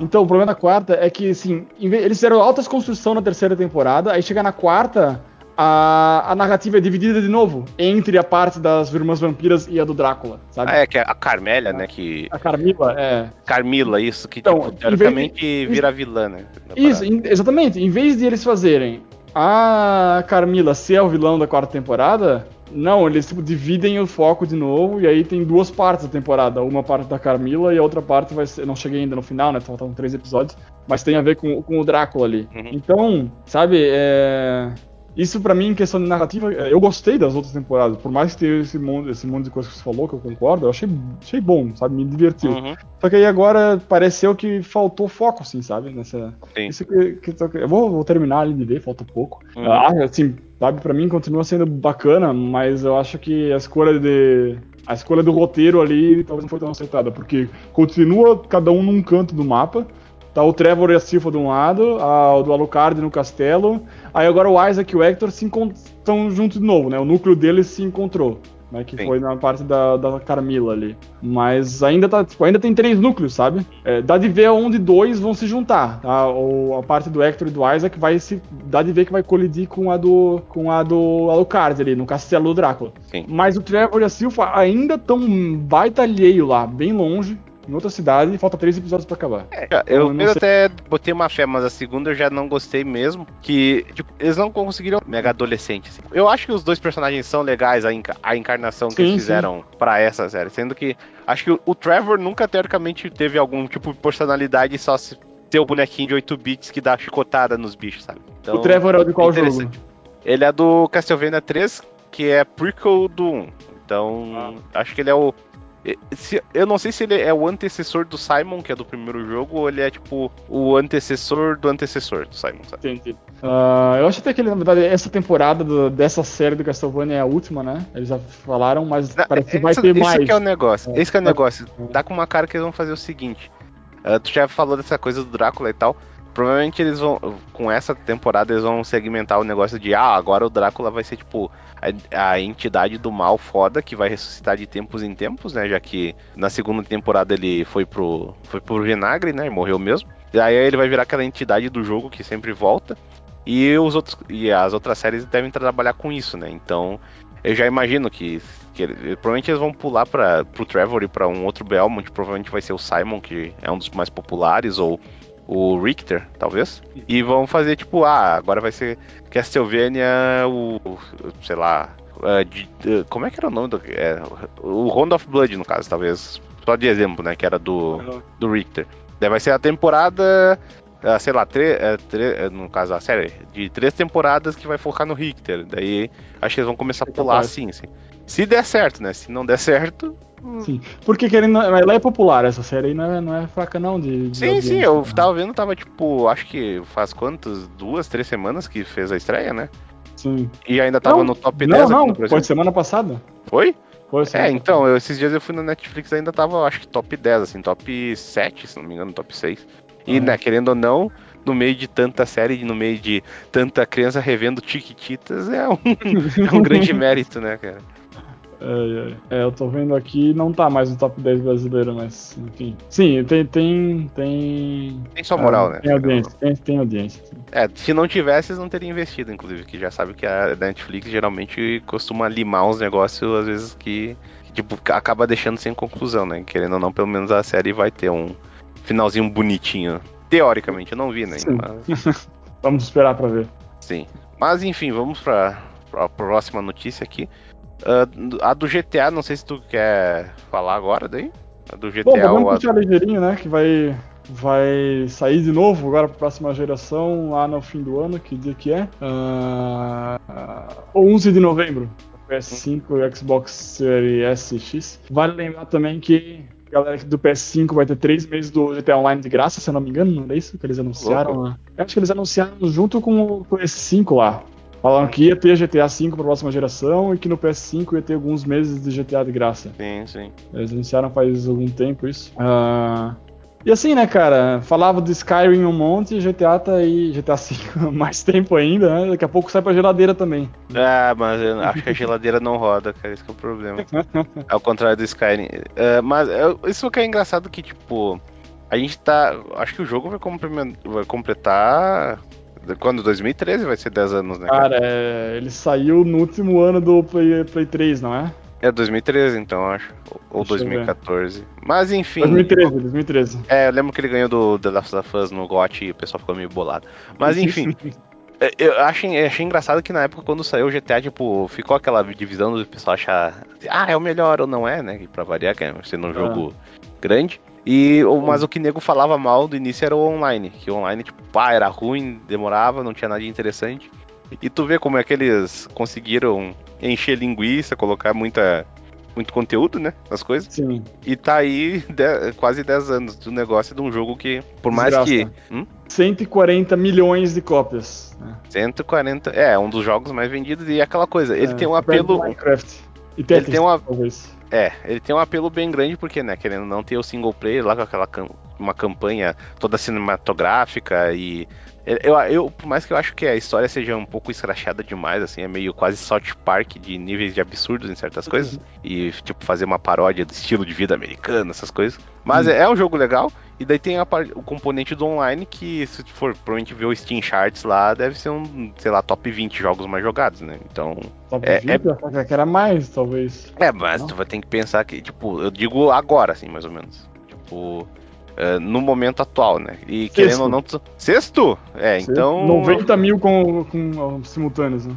Então, o problema da quarta é que, assim, eles fizeram altas construção na terceira temporada, aí chega na quarta, a, a narrativa é dividida de novo entre a parte das irmãs vampiras e a do Drácula, sabe? Ah, é, que é a Carmélia, né, que... A Carmila, é. Carmila, isso, que, então, tipo, teoricamente de... vira vilã, né? Isso, exatamente. Em vez de eles fazerem a Carmila ser o vilão da quarta temporada, não, eles tipo, dividem o foco de novo, e aí tem duas partes da temporada. Uma parte da Carmila e a outra parte vai ser. Não cheguei ainda no final, né? Faltam três episódios. Mas tem a ver com, com o Drácula ali. Uhum. Então, sabe, é. Isso para mim, em questão de narrativa, é, eu gostei das outras temporadas. Por mais que tenha esse monte, esse monte de coisas que você falou, que eu concordo, eu achei, achei bom, sabe? Me divertiu. Uhum. Só que aí agora pareceu que faltou foco, assim, sabe? Nessa. Sim. Isso que, que, eu vou, vou, terminar ali de ver, falta pouco. Uhum. Ah, assim, sabe, pra mim continua sendo bacana, mas eu acho que a escolha de. A escolha do roteiro ali talvez não foi tão acertada, porque continua cada um num canto do mapa. Tá o Trevor e a Silva de um lado, a, o do Alucard no castelo. Aí agora o Isaac e o Hector se estão juntos de novo, né? O núcleo deles se encontrou. Né, que Sim. foi na parte da, da Carmila ali. Mas ainda tá, tipo, ainda tem três núcleos, sabe? É, dá de ver onde dois vão se juntar. Tá? Ou a parte do Hector e do Isaac vai se. Dá de ver que vai colidir com a do. com a do Alucard ali, no castelo do Drácula. Sim. Mas o Trevor e a Silva ainda estão baita alheio lá, bem longe em outra cidade e falta três episódios para acabar. É, eu, então, eu até botei uma fé, mas a segunda eu já não gostei mesmo. Que, tipo, eles não conseguiram mega adolescente. Assim. Eu acho que os dois personagens são legais, a, enca a encarnação que sim, eles fizeram para essa série. Sendo que acho que o, o, Trevor nunca, teoricamente, teve algum tipo de personalidade só se ter o bonequinho de 8 bits que dá chicotada nos bichos, sabe? Então, o Trevor é o de qual jogo? Ele é do Castlevania 3, que é prequel do 1. Então, ah. acho que ele é o eu não sei se ele é o antecessor do Simon, que é do primeiro jogo, ou ele é tipo o antecessor do antecessor do Simon, sabe? Entendi. Uh, eu acho até que ele, na verdade, essa temporada do, dessa série do Castlevania é a última, né? Eles já falaram, mas não, parece que vai ter mais. Esse que é o negócio. É. Esse que é o negócio. Dá com uma cara que eles vão fazer o seguinte. Uh, tu já falou dessa coisa do Drácula e tal. Provavelmente eles vão, com essa temporada, eles vão segmentar o negócio de, ah, agora o Drácula vai ser tipo a, a, entidade do mal foda que vai ressuscitar de tempos em tempos, né? Já que na segunda temporada ele foi pro, foi pro vinagre, né? E morreu mesmo. E aí ele vai virar aquela entidade do jogo que sempre volta. E os outros e as outras séries devem trabalhar com isso, né? Então eu já imagino que, que provavelmente eles vão pular para pro Trevor e para um outro Belmont, provavelmente vai ser o Simon, que é um dos mais populares, ou o Richter, talvez, e vão fazer tipo, ah, agora vai ser Castlevania, o, sei lá, uh, de, uh, como é que era o nome do, é, o Round of Blood, no caso, talvez, só de exemplo, né, que era do, do Richter. Daí vai ser a temporada, uh, sei lá, tre, tre, no caso a série, de três temporadas que vai focar no Richter. Daí acho que eles vão começar a pular assim, assim. Se der certo, né? Se não der certo, Sim. Porque querendo. Ela é popular, essa série aí não é, não é fraca, não. De, de Sim, sim, eu né? tava vendo, tava tipo, acho que faz quantas? Duas, três semanas que fez a estreia, né? Sim. E ainda tava Não, no top não, 10 não, Brasil. Foi semana passada. Foi? Foi É, então, eu- esses dias eu fui na Netflix ainda tava, acho que top 10, assim, top 7, se não me engano, top 6. E, Ah. né, querendo ou não, no meio de tanta série, no meio de tanta criança revendo Tiquititas, é um, é um grande mérito, né, cara? É, é, é, eu tô vendo aqui, não tá mais no top 10 brasileiro, mas enfim. Sim, tem. Tem, tem, Tem sua moral, ah, né? Tem audiência, tem, tem audiência. sim. É, se não tivesse, eles não teriam investido, inclusive, que já sabe que a Netflix geralmente costuma limar uns negócios, às vezes, que, que, tipo, acaba deixando sem conclusão, né? Querendo ou não, pelo menos a série vai ter um finalzinho bonitinho. Teoricamente, eu não vi, né? Sim. Mas, Vamos esperar pra ver. sim. Mas, enfim, vamos pra, pra próxima notícia aqui. Ah, a do GTA, não sei se tu quer falar agora daí. A do GTA Bom, a... puxar ligeirinho, né? Que vai, vai sair de novo agora pra próxima geração, lá no fim do ano, que dia que é? Ah, 11 de novembro. PS5 e Xbox Series X. Vale lembrar também que a galera do PS5 vai ter 3 meses do GTA Online de graça, se eu não me engano, não é isso que eles anunciaram? né? Eu acho que eles anunciaram junto com o PS5 lá. Falaram que ia ter GTA V pra próxima geração e que no PS5 ia ter alguns meses de GTA de graça. Sim, sim. Eles anunciaram faz algum tempo isso. Ah, e assim, né, cara? Falava de Skyrim um monte e GTA tá aí, GTA V mais tempo ainda, né? Daqui a pouco sai pra geladeira também. Ah, mas eu acho que a geladeira não roda, cara, esse que é o problema. Ao contrário do Skyrim. É, mas é, isso que é engraçado que, tipo, a gente tá. Acho que o jogo vai, vai completar. Quando? 2013 vai ser 10 anos, né? Cara? É, ele saiu no último ano do Play, Play 3, não é? É 2013, então, eu acho. Ou Deixa eu ver. 2014. Mas enfim. 2013, 2013. É, eu lembro que ele ganhou do The Last of Us no GOT e o pessoal ficou meio bolado. Mas enfim. É, Eu achei, achei engraçado que na época, quando saiu o GTA, tipo, ficou aquela divisão do pessoal achar, ah, é o melhor ou não é, né? Pra variar, que é sendo um jogo grande. E, mas o que nego falava mal do início era o online, que o online, tipo, pá, era ruim, demorava, não tinha nada de interessante. E tu vê como é que eles conseguiram encher linguiça, colocar muita, muito conteúdo, né, nas coisas. Sim. E tá aí de- quase 10 anos do negócio de um jogo que, por mais Desgraça. que... Hum? 140 milhões de cópias. né? 140. É, um dos jogos mais vendidos e aquela coisa, ele É, tem um apelo. Minecraft. E Tetris, tem uma- talvez. É, ele tem um apelo bem grande, porque, né, querendo não ter o single player lá com aquela cam- uma campanha toda cinematográfica e. Eu, eu, por mais que eu acho que a história seja um pouco escrachada demais, assim, é meio quase South Park de níveis de absurdos em certas coisas. E, tipo, fazer uma paródia do estilo de vida americano, essas coisas. Mas Hum. é, é um jogo legal. E daí tem a o componente do online que, se tu for provavelmente ver o Steam Charts lá, deve ser um, sei lá, top 20 jogos mais jogados, né? Então. Top É- 20, eu achava que era mais, talvez. É, mas Não? tu vai ter que pensar que, tipo, eu digo agora, assim, mais ou menos. Tipo, é, no momento atual, né? E Sexto. querendo ou não. Tu... Sexto? É, então. 90 mil com, com simultâneos, né?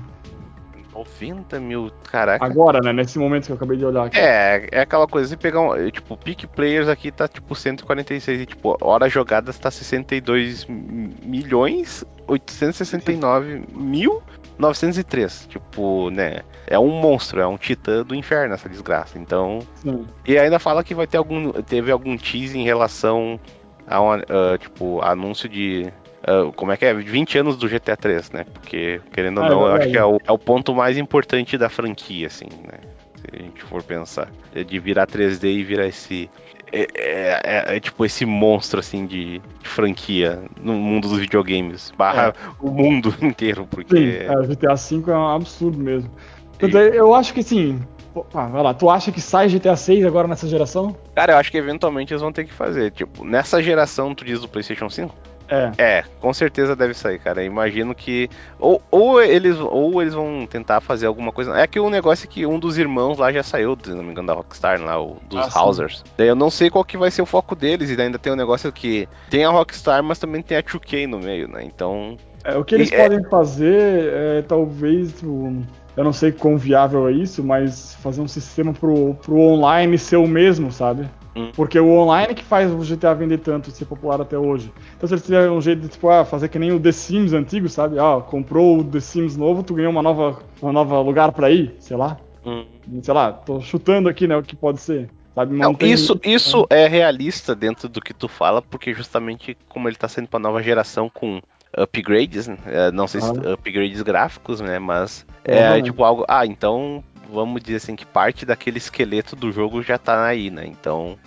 90 mil, caraca. Agora, né? Nesse momento que eu acabei de olhar aqui. É, é aquela coisa, se pegar um. Tipo, Peak Players aqui tá tipo 146 e tipo, horas jogadas tá 62 milhões 869 mil 903. Tipo, né? É um monstro, é um titã do inferno essa desgraça. Então. Sim. E ainda fala que vai ter algum. Teve algum tease em relação a um, ah, tipo, anúncio de. Ah, como é que é? 20 anos do GTA 3, né? Porque, querendo ou Ah, é não, eu acho que é o, é o ponto mais importante da franquia, assim, né? Se a gente for pensar. É de virar 3D e virar esse. É, é- é- é tipo esse monstro assim de, de franquia no mundo dos videogames. Barra o mundo inteiro, Sim, porque. é, o GTA V é um absurdo mesmo. Tanto é, eu acho que sim. Pô, Ah, vai lá, tu acha que sai GTA 6 agora nessa geração? Cara, eu acho que eventualmente eles vão ter que fazer. Tipo, nessa geração, tu diz do PlayStation 5? É. É, com certeza deve sair, cara. Imagino que. Ou, ou, eles, ou eles vão tentar fazer alguma coisa. É que o negócio é que um dos irmãos lá já saiu, se não me engano, da Rockstar, lá, o, dos Ah. Housers. Daí eu não sei qual que vai ser o foco deles. E ainda tem um negócio que tem a Rockstar, mas também tem a 2K no meio, né? Então. É, o que eles E é- podem fazer é talvez. tipo, eu não sei quão viável é isso, mas fazer um sistema pro, pro online ser o mesmo, sabe? Hum. Porque o online que faz o GTA vender tanto e ser popular até hoje. Então se eles tiverem um jeito de tipo, ah, fazer que nem o The Sims antigo, sabe? Ah, comprou o The Sims novo, tu ganhou uma nova, uma nova lugar pra ir, sei lá. hum, Sei lá, tô chutando aqui, né, o que pode ser. Sabe? Não, Mantém- isso, isso é realista dentro do que tu fala, porque justamente como ele tá saindo pra nova geração com upgrades, né? É, não sei se Ah. upgrades gráficos, né? Mas é Provavelmente. tipo algo. Ah, então vamos dizer assim que parte daquele esqueleto do jogo já tá aí, né? Então.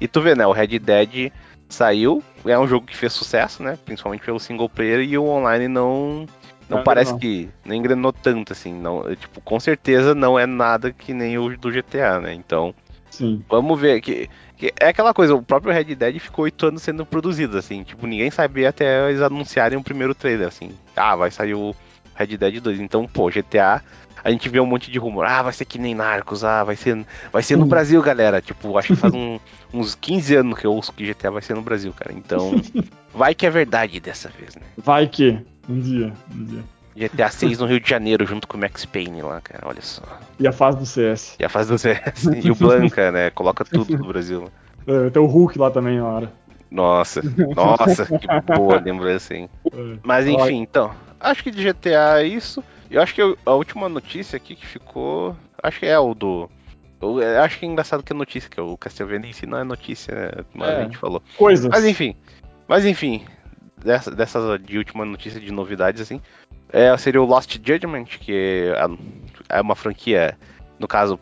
E tu vê, né? O Red Dead saiu, é um jogo que fez sucesso, né? Principalmente pelo single player e o online não. Não Não, parece não. que não engrenou tanto, assim. Não, tipo, com certeza não é nada que nem o do GTA, né? Então. Sim. Vamos ver que, que é aquela coisa, o próprio Red Dead ficou oito anos sendo produzido, assim, tipo, ninguém sabia até eles anunciarem o primeiro trailer, assim, ah, vai sair o Red Dead 2. Então, pô, GTA, a gente vê um monte de rumor, ah, vai ser que nem Narcos, ah, vai ser, vai ser no. Brasil, galera. Tipo, acho que faz um- uns 15 anos que eu ouço que GTA vai ser no Brasil, cara. Então, vai que é verdade dessa vez, né? Vai que. Um dia. Um dia. GTA 6 no Rio de Janeiro, junto com o Max Payne lá, cara, olha só. E a fase do CS. E a fase do CS. E o Blanca, né? Coloca tudo do Brasil. É, tem o Hulk lá também na hora. Nossa, nossa, que boa lembrança, hein? É. Mas enfim, então, acho que de GTA é isso. Eu acho que eu- a última notícia aqui que ficou. Acho que é o do. eu- eu acho que é engraçado que a notícia, que é o Castlevania em si não é notícia, né, mas É. a gente falou. Coisas. Mas enfim. Mas enfim, dessa, dessas de última notícia de novidades, assim. É, seria o Lost Judgment, que é, é uma franquia, no caso.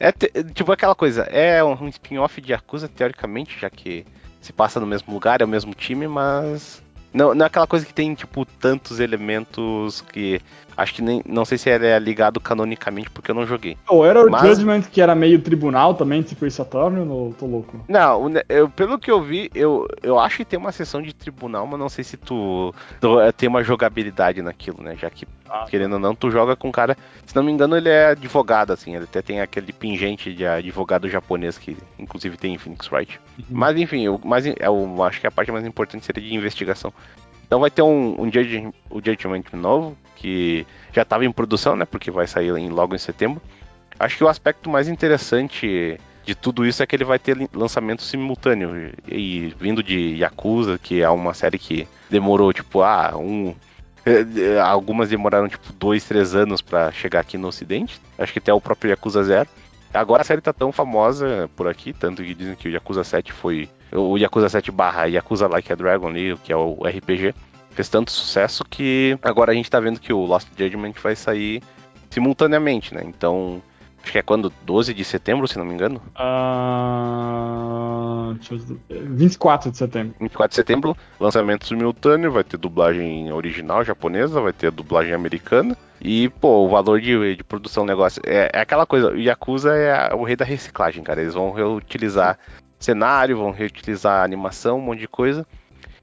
É te- tipo aquela coisa, é um, spin-off de Yakuza, teoricamente, já que se passa no mesmo lugar, é o mesmo time, mas. Não, não é aquela coisa que tem, tipo, tantos elementos que. Acho que nem. Não sei se ele é ligado canonicamente, porque eu não joguei. Ou era o Mas- Judgment que era meio tribunal também, tipo Ace Attorney, ou tô louco? Não, eu- pelo que eu vi, eu, eu acho que tem uma sessão de tribunal, mas não sei se tu, tu eh, tem uma jogabilidade naquilo, né? Já que, Ah, querendo ou não, tu joga com um cara. Se não me engano, ele é advogado, assim. Ele até tem aquele pingente de advogado japonês que, inclusive, tem em Phoenix Wright. Mas enfim, o mais, in- é acho que a parte mais importante seria de investigação. Então vai ter um, um judge, o Judgment novo, que já estava em produção, né? Porque vai sair em- logo em setembro. Acho que o aspecto mais interessante de tudo isso é que ele vai ter lançamento simultâneo. E, e vindo de Yakuza, que é uma série que demorou, tipo, ah, um. eh, eh, Algumas demoraram, tipo, dois, três anos pra chegar aqui no ocidente. Acho que até o próprio Yakuza Zero. Agora a série tá tão famosa por aqui, tanto que dizem que o Yakuza 7 foi. O Yakuza 7 barra Yakuza Like a Dragon ali, que é o RPG, fez tanto sucesso que agora a gente tá vendo que o Lost Judgment vai sair simultaneamente, né? Então, acho que é quando? 12 de setembro, se não me engano. Ah, deixa eu ver. 24 de setembro. 24 de setembro, lançamento simultâneo, vai ter dublagem original japonesa, vai ter dublagem americana. E, pô, o valor de, de produção do negócio é, é aquela coisa, o Yakuza é a- o rei da reciclagem, cara. Eles vão reutilizar cenário, vão reutilizar animação, um monte de coisa.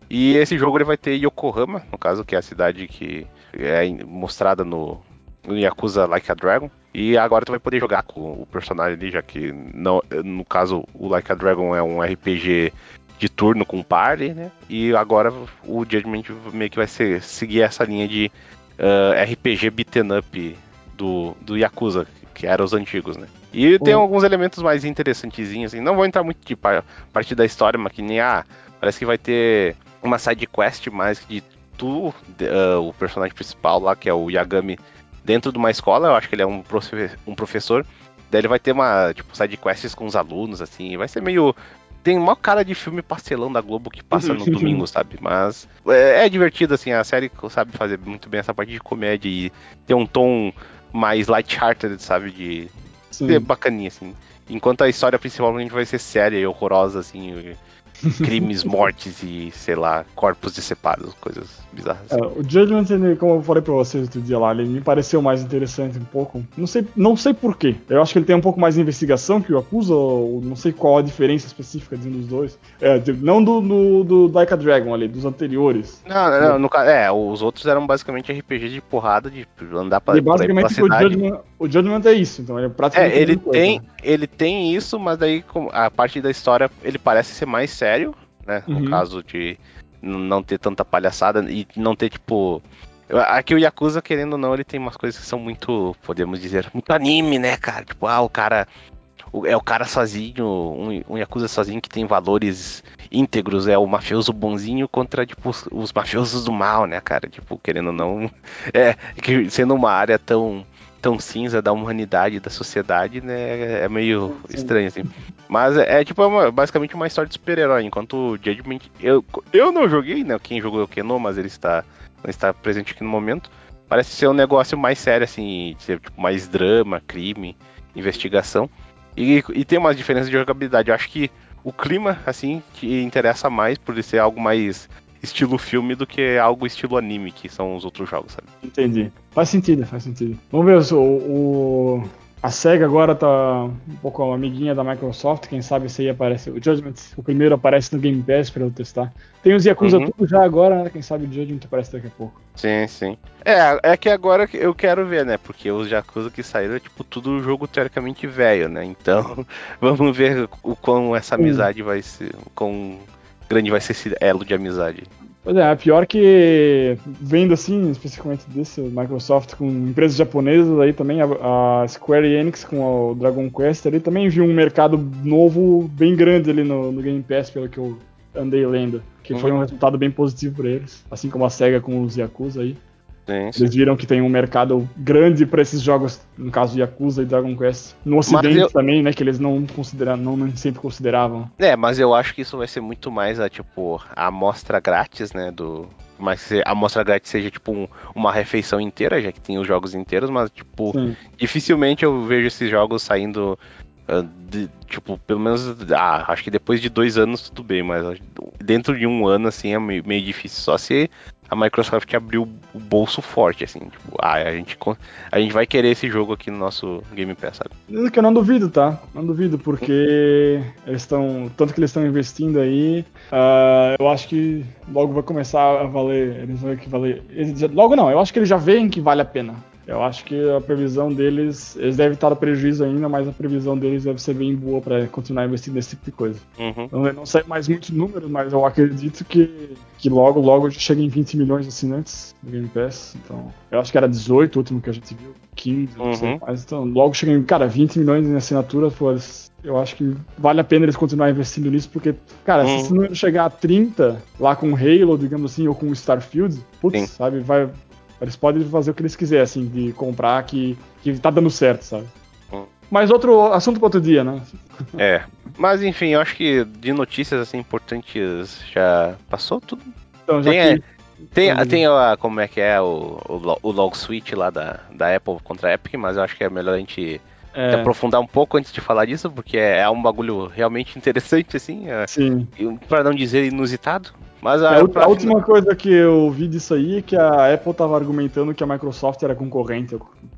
E esse jogo ele vai ter Yokohama, no caso, que é a cidade que é mostrada no, no Yakuza Like a Dragon. E agora tu vai poder jogar com o personagem ali, já que não, no caso o Like a Dragon é um RPG de turno com party, né? E agora o Judgment meio que vai ser, seguir essa linha de ah, RPG beaten up do, do Yakuza, que eram os antigos, né? E tem Uhum. alguns elementos mais interessantezinhos, assim. Não vou entrar muito de par- parte da história, mas que nem, ah, parece que vai ter uma side quest mais de tu, de- ah, o personagem principal lá, que é o Yagami, dentro de uma escola, eu acho que ele é um, profe- um professor. Daí ele vai ter uma, tipo, side quests com os alunos, assim, vai ser meio. Tem uma cara de filme pastelão da Globo que passa no domingo, sabe? Mas é, é divertido, assim, a série sabe fazer muito bem essa parte de comédia e ter um tom mais light-hearted, sabe? De Sim. ser bacaninha, assim. Enquanto a história principal a gente vai ser séria e horrorosa, assim. Crimes, mortes e, sei lá, corpos decepados, coisas bizarras. É, o Judgment, ele, como eu falei pra vocês outro dia lá, ele me pareceu mais interessante um pouco. Não sei, não sei porquê. Eu acho que ele tem um pouco mais de investigação que o Acusa, ou não sei qual a diferença específica de um dos dois. É, não do, do, do Like a Dragon ali, dos anteriores. Não, não, não, no é, os outros eram basicamente RPG de porrada, de andar pra, e por aí pela basicamente o. Judgment, o Judgment é isso, então ele é praticamente É, ele coisa. tem, ele tem isso, mas daí a parte da história ele parece ser mais sério, né? Uhum. No caso de não ter tanta palhaçada e não ter tipo. Aqui o Yakuza, querendo ou não, ele tem umas coisas que são muito, podemos dizer, muito anime, né, cara? Tipo, ah, o cara. É o cara sozinho, um, um Yakuza sozinho que tem valores íntegros, é o mafioso bonzinho contra, tipo, os, os mafiosos do mal, né, cara? Tipo, querendo ou não. É, que sendo uma área tão tão cinza da humanidade, da sociedade, né? É meio Sim. estranho, assim. Mas é, é tipo é uma, basicamente uma história de super-herói, enquanto o Judgment. Eu, eu não joguei, né? Quem jogou é o Keno, mas ele está, está presente aqui no momento. Parece ser um negócio mais sério, assim, tipo, mais drama, crime, investigação. E, e tem umas diferenças de jogabilidade. Eu acho que o clima, assim, que interessa mais por ser algo mais estilo filme do que algo estilo anime, que são os outros jogos, sabe? Entendi. Faz sentido, faz sentido. Vamos ver o, o a SEGA agora tá um pouco amiguinha da Microsoft, quem sabe se aí aparece. O Judgment, o primeiro aparece no Game Pass pra eu testar. Tem os Yakuza uhum. tudo já agora, né? Quem sabe o Judgment aparece daqui a pouco. Sim, sim. É, é que agora eu quero ver, né? Porque os Yakuza que saíram é tipo tudo jogo teoricamente velho, né? Então, vamos ver o quão essa amizade vai ser. O quão grande vai ser esse elo de amizade. Pois é, é pior que vendo assim, especificamente desse, Microsoft com empresas japonesas aí também, a, a Square Enix com o Dragon Quest ali também viu um mercado novo bem grande ali no, no Game Pass, pelo que eu andei lendo. Que uhum. foi um resultado bem positivo para eles. Assim como a SEGA com os Yakuza aí. Sim, sim. Eles viram que tem um mercado grande para esses jogos, no caso Yakuza e Dragon Quest. No Ocidente eu... também, né? Que eles não consideram, não sempre consideravam. É, mas eu acho que isso vai ser muito mais a tipo a amostra grátis, né? Do. Mas a amostra grátis seja tipo um, uma refeição inteira, já que tem os jogos inteiros, mas tipo, sim. dificilmente eu vejo esses jogos saindo Uh, de, tipo, pelo menos, ah, acho que depois de dois anos tudo bem, mas dentro de um ano, assim, é meio, meio difícil. Só se a Microsoft abriu o bolso forte, assim, tipo, ah, a gente, a gente vai querer esse jogo aqui no nosso Game Pass, sabe? Que eu não duvido, tá? Não duvido, porque eles estão. Tanto que eles estão investindo aí, uh, eu acho que logo vai começar a valer. Eles vão que valer. Logo não, eu acho que eles já veem que vale a pena. Eu acho que a previsão deles, eles devem estar no prejuízo ainda, mas a previsão deles deve ser bem boa para continuar investindo nesse tipo de coisa. Uhum. Então, não sei mais muitos números, mas eu acredito que, que logo, logo chega em 20 milhões de assinantes no Game Pass. Então, eu acho que era 18 o último que a gente viu, 15, não sei mais. Então, logo chega em, cara, 20 milhões em assinatura, pô, eu acho que vale a pena eles continuar investindo nisso, porque, cara, uhum. se esse número chegar a 30 lá com Halo, digamos assim, ou com Starfield, putz, Sim. sabe, vai, eles podem fazer o que eles quiserem, assim, de comprar que, que tá dando certo, sabe? Mas outro assunto para outro dia, né? É. Mas enfim, eu acho que de notícias assim importantes já passou tudo. Então, já tem, que... tem, então, tem a, como é que é o, o, o log switch lá da, da Apple contra a Epic, mas eu acho que é melhor a gente é. aprofundar um pouco antes de falar disso, porque é, é um bagulho realmente interessante, assim. É, Sim. Para não dizer inusitado. Mas a, é, a última coisa que eu vi disso aí é que a Apple tava argumentando que a Microsoft era concorrente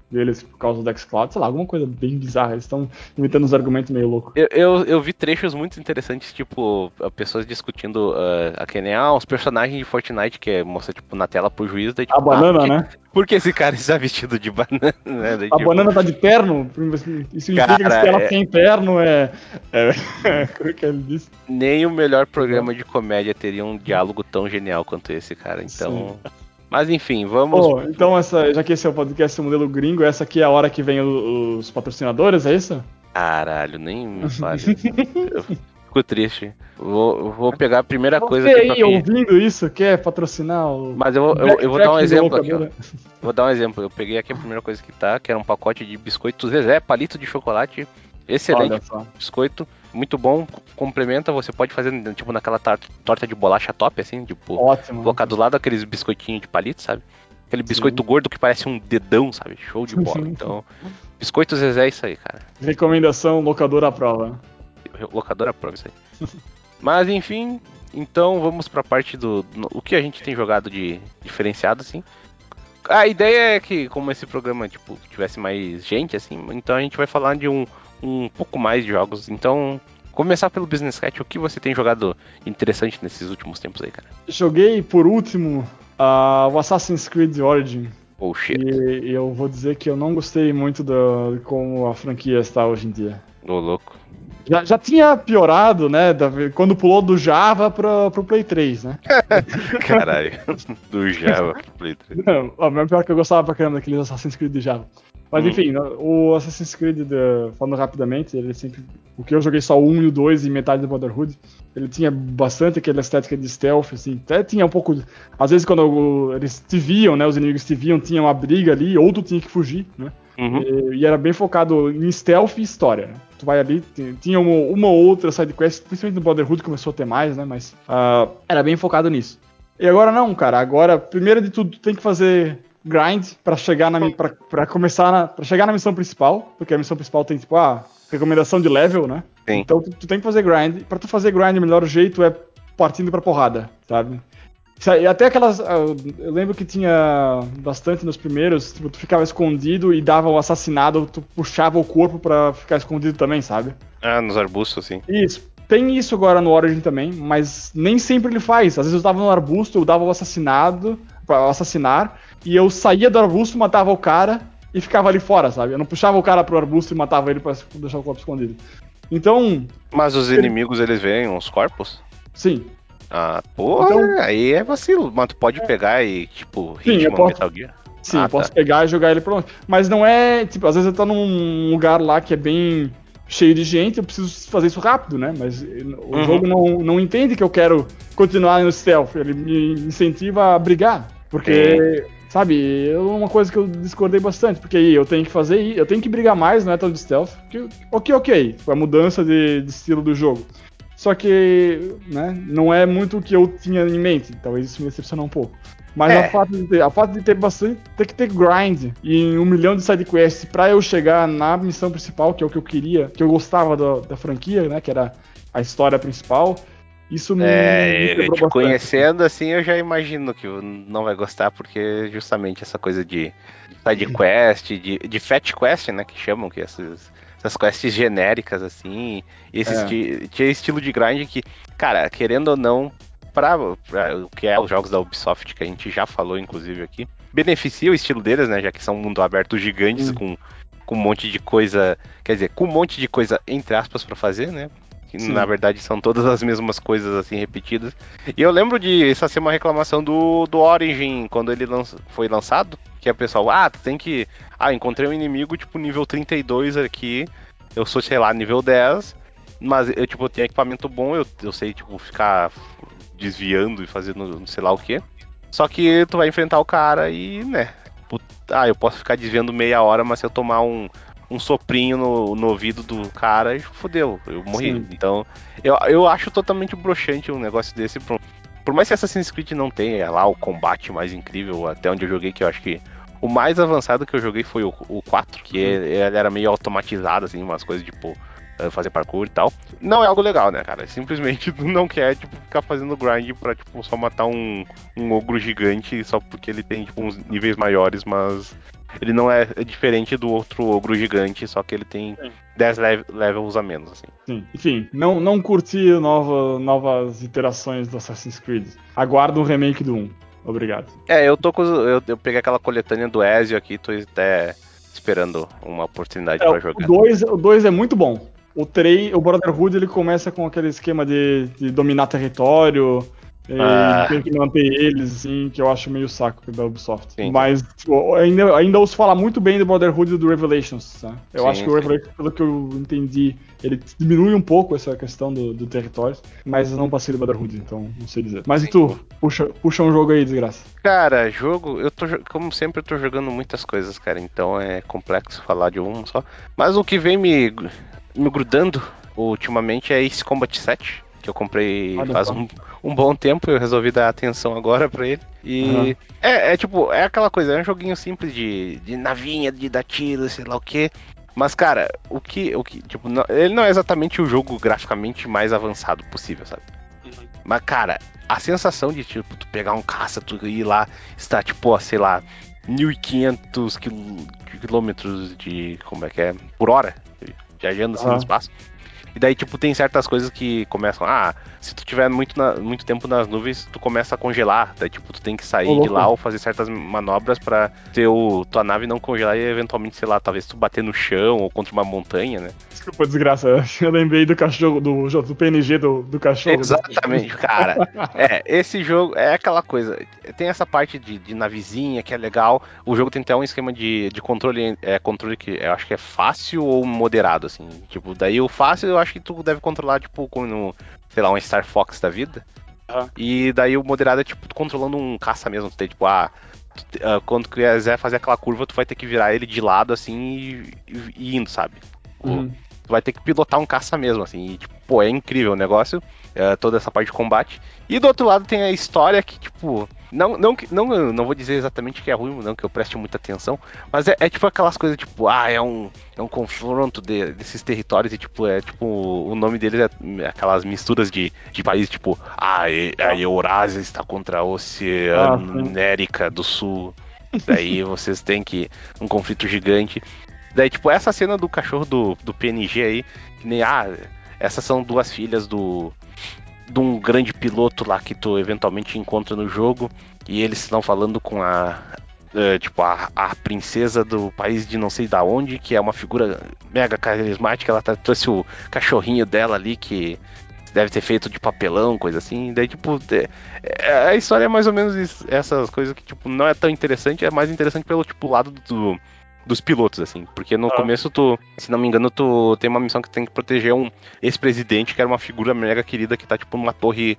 deles por causa do xCloud, sei lá, alguma coisa bem bizarra. Eles estão inventando uns argumentos meio loucos. Eu, eu, eu, vi trechos muito interessantes, tipo, pessoas discutindo uh, a que nem ah, os personagens de Fortnite que mostra, tipo, na tela pro juiz. Daí, tipo, a banana, ah, né? Por que esse cara está vestido de banana? Né? Daí, a tipo... banana tá de terno? Isso significa cara, que se ela é... tem terno é. é... Como é que ele disse? Nem o melhor programa de comédia teria um diálogo tão genial quanto esse, cara. Então. Sim. Mas enfim, vamos. Oh, então, essa, já que esse é o podcast modelo gringo, essa aqui é a hora que vem os patrocinadores, é isso? Caralho, nem me fale. eu fico triste. Vou, vou pegar a primeira Você coisa aqui. Você aí ouvindo isso, quer patrocinar o. Mas eu, eu, eu vou dar um exemplo aqui, ó. Vou dar um exemplo. Eu peguei aqui a primeira coisa que tá, que era um pacote de biscoitos Zezé, palito de chocolate. Excelente biscoito muito bom, complementa, você pode fazer tipo naquela torta de bolacha top, assim, tipo, Ótimo. colocar do lado aqueles biscoitinhos de palito, sabe? Aquele biscoito Sim. gordo que parece um dedão, sabe? Show de bola. Então, biscoito Zezé é isso aí, cara. Recomendação, locadora à prova. Locadora à prova, isso aí. Mas enfim, então vamos pra parte do, do. O que a gente tem jogado de diferenciado, assim. A ideia é que, como esse programa, tipo, tivesse mais gente, assim, então a gente vai falar de um, um pouco mais de jogos. Então, começar pelo Business Cat, o que você tem jogado interessante nesses últimos tempos aí, cara? Joguei por último uh, o Assassin's Creed Origin. Oh, shit. E eu vou dizer que eu não gostei muito de como a franquia está hoje em dia. Ô, oh, louco. Já, já tinha piorado, né? quando pulou do Java pro, pro Play 3, né? Caralho, do Java pro Play 3. Não, o pior que eu gostava pra caramba daqueles Assassin's Creed de Java. Mas hum. enfim, o Assassin's Creed, falando rapidamente, ele sempre. O que eu joguei só o 1 e o 2 e metade do Brotherhood, ele tinha bastante aquela estética de stealth, assim. Até tinha um pouco. Às vezes, quando eles te viam, né? Os inimigos te viam, tinha uma briga ali, ou tu tinha que fugir, né? Uhum. E, e, era bem focado em stealth e história. Tu vai ali, tinha uma, uma outra side quest, principalmente no Brotherhood começou a ter mais, né? Mas uh, era bem focado nisso. E agora não, cara. Agora, primeiro de tudo, tu tem que fazer grind para chegar na pra começar na, pra chegar na missão principal, porque a missão principal tem tipo a recomendação de level, né? Sim. Então tu, tu tem que fazer grind. Para tu fazer grind, o melhor jeito é partindo pra porrada, sabe? E até aquelas. Ah, eu lembro que tinha bastante nos primeiros, tipo, tu ficava escondido e dava o assassinado, tu puxava o corpo para ficar escondido também, sabe? Ah, nos arbustos, sim. Isso. Tem isso agora no Origin também, mas nem sempre ele faz. Às vezes eu tava no arbusto, eu dava o assassinado, para assassinar, e eu saía do arbusto, matava o cara e ficava ali fora, sabe? Eu não puxava o cara pro arbusto e matava ele pra deixar o corpo escondido. Então. Mas os ele... inimigos eles veem os corpos? Sim. Ah, porra, então, aí é vacilo. Mas tu pode pegar e, tipo, sim, ritmo posso, Metal Gear. Sim, ah, eu posso tá. pegar e jogar ele pra longe. Mas não é, tipo, às vezes eu tô num lugar lá que é bem cheio de gente, eu preciso fazer isso rápido, né? Mas o uhum. jogo não, não entende que eu quero continuar no stealth, ele me incentiva a brigar. Porque, sabe, é uma coisa que eu discordei bastante, porque aí eu tenho que fazer, eu tenho que brigar mais no Metal de Stealth, que, ok, ok, foi a mudança de, de estilo do jogo. Só que, né, não é muito o que eu tinha em mente. Talvez isso me decepcionou um pouco. Mas é. a, fato de ter, a fato de ter bastante. ter que ter grind e um milhão de sidequests pra eu chegar na missão principal, que é o que eu queria, que eu gostava da, da franquia, né? Que era a história principal. Isso me. É, me te conhecendo assim, eu já imagino que não vai gostar, porque justamente essa coisa de side quest, de, de fat quest, né? Que chamam, que essas essas quests genéricas, assim. Esse é. esti tinha estilo de grind que, cara, querendo ou não, para o que é os jogos da Ubisoft, que a gente já falou, inclusive, aqui, beneficia o estilo deles, né? Já que são mundo aberto gigantes hum. com, com um monte de coisa. Quer dizer, com um monte de coisa, entre aspas, para fazer, né? Que Sim. na verdade são todas as mesmas coisas assim repetidas. E eu lembro de essa ser uma reclamação do, do Origin quando ele foi lançado, que é o pessoal, ah, tu tem que. Ah, encontrei um inimigo tipo nível 32 aqui. Eu sou, sei lá, nível 10. Mas eu, tipo, tenho equipamento bom, eu, eu sei, tipo, ficar desviando e fazendo sei lá o que. Só que tu vai enfrentar o cara e, né? Ah, eu posso ficar desviando meia hora, mas se eu tomar um, um soprinho no, no ouvido do cara e fodeu, eu morri. Sim. Então, eu, eu acho totalmente broxante um negócio desse. Por, por mais que Assassin's Creed não tenha lá o combate mais incrível, até onde eu joguei, que eu acho que o mais avançado que eu joguei foi o, o 4, que uhum. ele era meio automatizado, assim, umas coisas tipo eh, fazer parkour e tal. Não é algo legal, né, cara? Simplesmente não quer, tipo, ficar fazendo grind pra, tipo, só matar um, um ogro gigante só porque ele tem, tipo, uns níveis maiores, mas ele não é, diferente do outro ogro gigante, só que ele tem Sim. 10 lev levels a menos, assim. Sim. Enfim, não, não curti nova, novas iterações do Assassin's Creed. Aguardo um remake do 1. Obrigado. É, eu tô com. Eu, eu peguei aquela coletânea do Ezio aqui, tô até esperando uma oportunidade é, para jogar. O 2 é muito bom. O 3, o Brotherhood, ele começa com aquele esquema de, de dominar território, ah. tem que manter eles, assim, que eu acho meio saco da Ubisoft. Sim. Mas tipo, ainda, ainda ouço falar muito bem do Brotherhood e do Revelations. Tá? Eu sim, acho que o Revelations, pelo que eu entendi, ele diminui um pouco essa questão do, do território, mas eu não passei do Brotherhood, então não sei dizer. Mas sim. e tu? Puxa, puxa um jogo aí, desgraça. Cara, jogo, eu tô, como sempre, eu tô jogando muitas coisas, cara, então é complexo falar de um só. Mas o que vem me, me grudando ultimamente é Ace Combat 7 que eu comprei Olha faz um, um, bom tempo, eu resolvi dar atenção agora pra ele. E uhum. é, é, tipo, é aquela coisa, é um joguinho simples de, de navinha, de dar tiro, sei lá o que. Mas, cara, o que. O que tipo, não, ele não é exatamente o jogo graficamente mais avançado possível, sabe? Uhum. Mas, cara, a sensação de, tipo, tu pegar um caça, tu ir lá, estar, tipo, sei lá, 1500 quilômetros de. Como é que é? Por hora, viajando assim uhum. no espaço. E daí, tipo, tem certas coisas que começam. Ah, se tu tiver muito, na, muito tempo nas nuvens, tu começa a congelar. Daí, tipo, tu tem que sair oh, de lá ou fazer certas manobras para ter o, tua nave não congelar e eventualmente, sei lá, talvez tu bater no chão ou contra uma montanha, né? Desculpa, desgraça. Eu lembrei do cachorro, do, do PNG do, do cachorro. Exatamente, cara. é, esse jogo é aquela coisa. Tem essa parte de, de navezinha que é legal. O jogo tem até um esquema de, de controle, é, controle que eu acho que é fácil ou moderado, assim. Tipo, daí o fácil eu acho que tu deve controlar, tipo, como, sei lá, um Star Fox da vida. Uhum. E daí o moderado é tipo controlando um caça mesmo. Tu tem tipo, ah, uh, quando quiser fazer aquela curva, tu vai ter que virar ele de lado assim e, e indo, sabe? Uhum. Tu vai ter que pilotar um caça mesmo, assim. E, tipo, pô, é incrível o negócio, uh, toda essa parte de combate. E do outro lado tem a história que, tipo, não, não, não, não vou dizer exatamente que é ruim, não que eu preste muita atenção, mas é, é tipo aquelas coisas, tipo, ah, é um, é um confronto de, desses territórios e, tipo, é tipo, o nome deles é aquelas misturas de, de países, tipo, ah, a Eurásia está contra a Oceanérica do Sul. Daí vocês têm que. um conflito gigante. Daí, tipo, essa cena do cachorro do, do PNG aí, que nem, ah, essas são duas filhas do, de um grande piloto lá que tu eventualmente encontra no jogo. E eles estão falando com a uh, tipo a, a, princesa do país de não sei da onde que é uma figura mega carismática. Ela tá, trouxe o cachorrinho dela ali que deve ter feito de papelão coisa assim. Daí tipo é, a história é mais ou menos isso, essas coisas que tipo não é tão interessante. É mais interessante pelo tipo lado do dos pilotos, assim. Porque no ah. começo tu, se não me engano, tu tem uma missão que tem que proteger um ex-presidente, que era uma figura mega querida que tá, tipo, numa torre.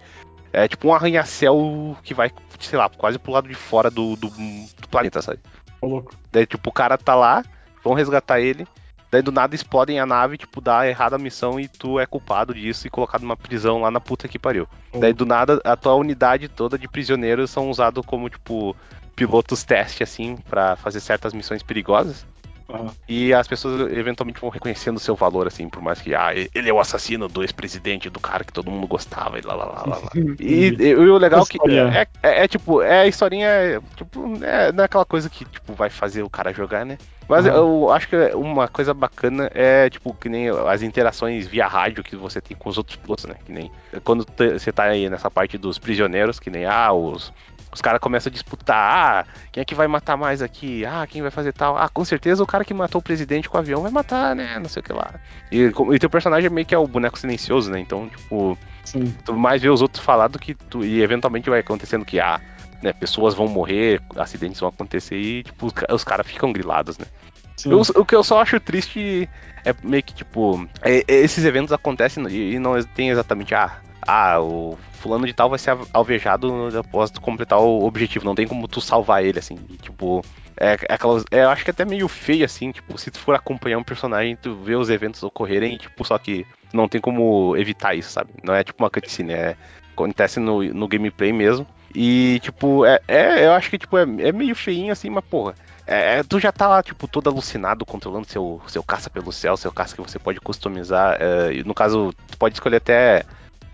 É tipo um arranha-céu que vai, sei lá, quase pro lado de fora do, do, do planeta, sabe? Ô, louco. Daí, tipo, o cara tá lá, vão resgatar ele. Daí do nada explodem a nave, tipo, dá errada a missão e tu é culpado disso e colocado numa prisão lá na puta que pariu. Daí do nada a tua unidade toda de prisioneiros são usados como, tipo, pilotos teste, assim, para fazer certas missões perigosas. Uhum. E as pessoas eventualmente vão reconhecendo o seu valor, assim, por mais que, ah, ele é o assassino do ex-presidente, do cara que todo mundo gostava, e lá, lá, lá, lá. e, e, o legal que é, é, é, tipo, é a historinha, tipo, é, não é aquela coisa que, tipo, vai fazer o cara jogar, né? Mas uhum. eu acho que uma coisa bacana é, tipo, que nem as interações via rádio que você tem com os outros pilotos, né? Que nem quando você tá aí nessa parte dos prisioneiros, que nem, ah, os, os caras começam a disputar, ah, quem é que vai matar mais aqui? Ah, quem vai fazer tal? Ah, com certeza o cara que matou o presidente com o avião vai matar, né? Não sei o que lá. E, e teu personagem meio que é o boneco silencioso, né? Então, tipo, Sim. tu mais vê os outros falar do que tu. E eventualmente vai acontecendo que, ah, né, pessoas vão morrer, acidentes vão acontecer e, tipo, os, os caras ficam grilados, né? Eu, o que eu só acho triste é meio que, tipo, é, esses eventos acontecem e, e não tem exatamente, ah, ah, o fulano de tal vai ser alvejado após completar o objetivo. Não tem como tu salvar ele, assim. E, tipo, é, é aquelas. É, eu acho que é até meio feio, assim, tipo, se tu for acompanhar um personagem, tu vê os eventos ocorrerem, tipo, só que não tem como evitar isso, sabe? Não é tipo uma cutscene, é. Acontece no, no gameplay mesmo. E, tipo, é, é eu acho que, tipo, é, é meio feinho, assim, mas, porra. É, é, tu já tá lá, tipo, todo alucinado, controlando seu, seu caça pelo céu, seu caça que você pode customizar. É, no caso, tu pode escolher até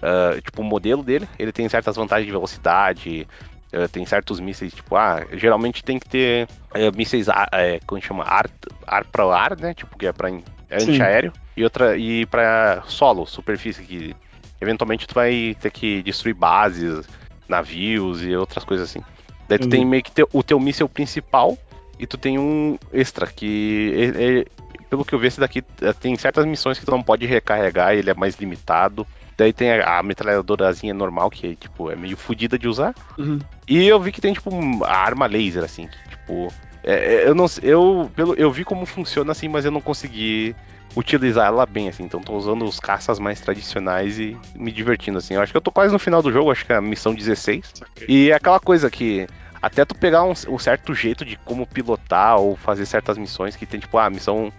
Uh, tipo, o modelo dele, ele tem certas vantagens de velocidade, uh, tem certos mísseis, tipo, ah, geralmente tem que ter uh, mísseis, uh, como chama, ar, ar para ar, né, tipo, que é pra é antiaéreo, e outra, e para solo, superfície, que eventualmente tu vai ter que destruir bases, navios e outras coisas assim. Daí tu uhum. tem meio que ter, o teu míssil principal e tu tem um extra, que é, é, pelo que eu vi, esse daqui tem certas missões que tu não pode recarregar, ele é mais limitado. Daí tem a, a metralhadorazinha normal, que tipo, é meio fodida de usar. Uhum. E eu vi que tem, tipo, a arma laser, assim, que, tipo. É, é, eu não eu, pelo, eu vi como funciona assim, mas eu não consegui utilizar ela bem, assim. Então tô usando os caças mais tradicionais e me divertindo, assim. Eu acho que eu tô quase no final do jogo, acho que é a missão 16. Okay. E é aquela coisa que até tu pegar um, um, certo jeito de como pilotar ou fazer certas missões que tem, tipo, ah, a missão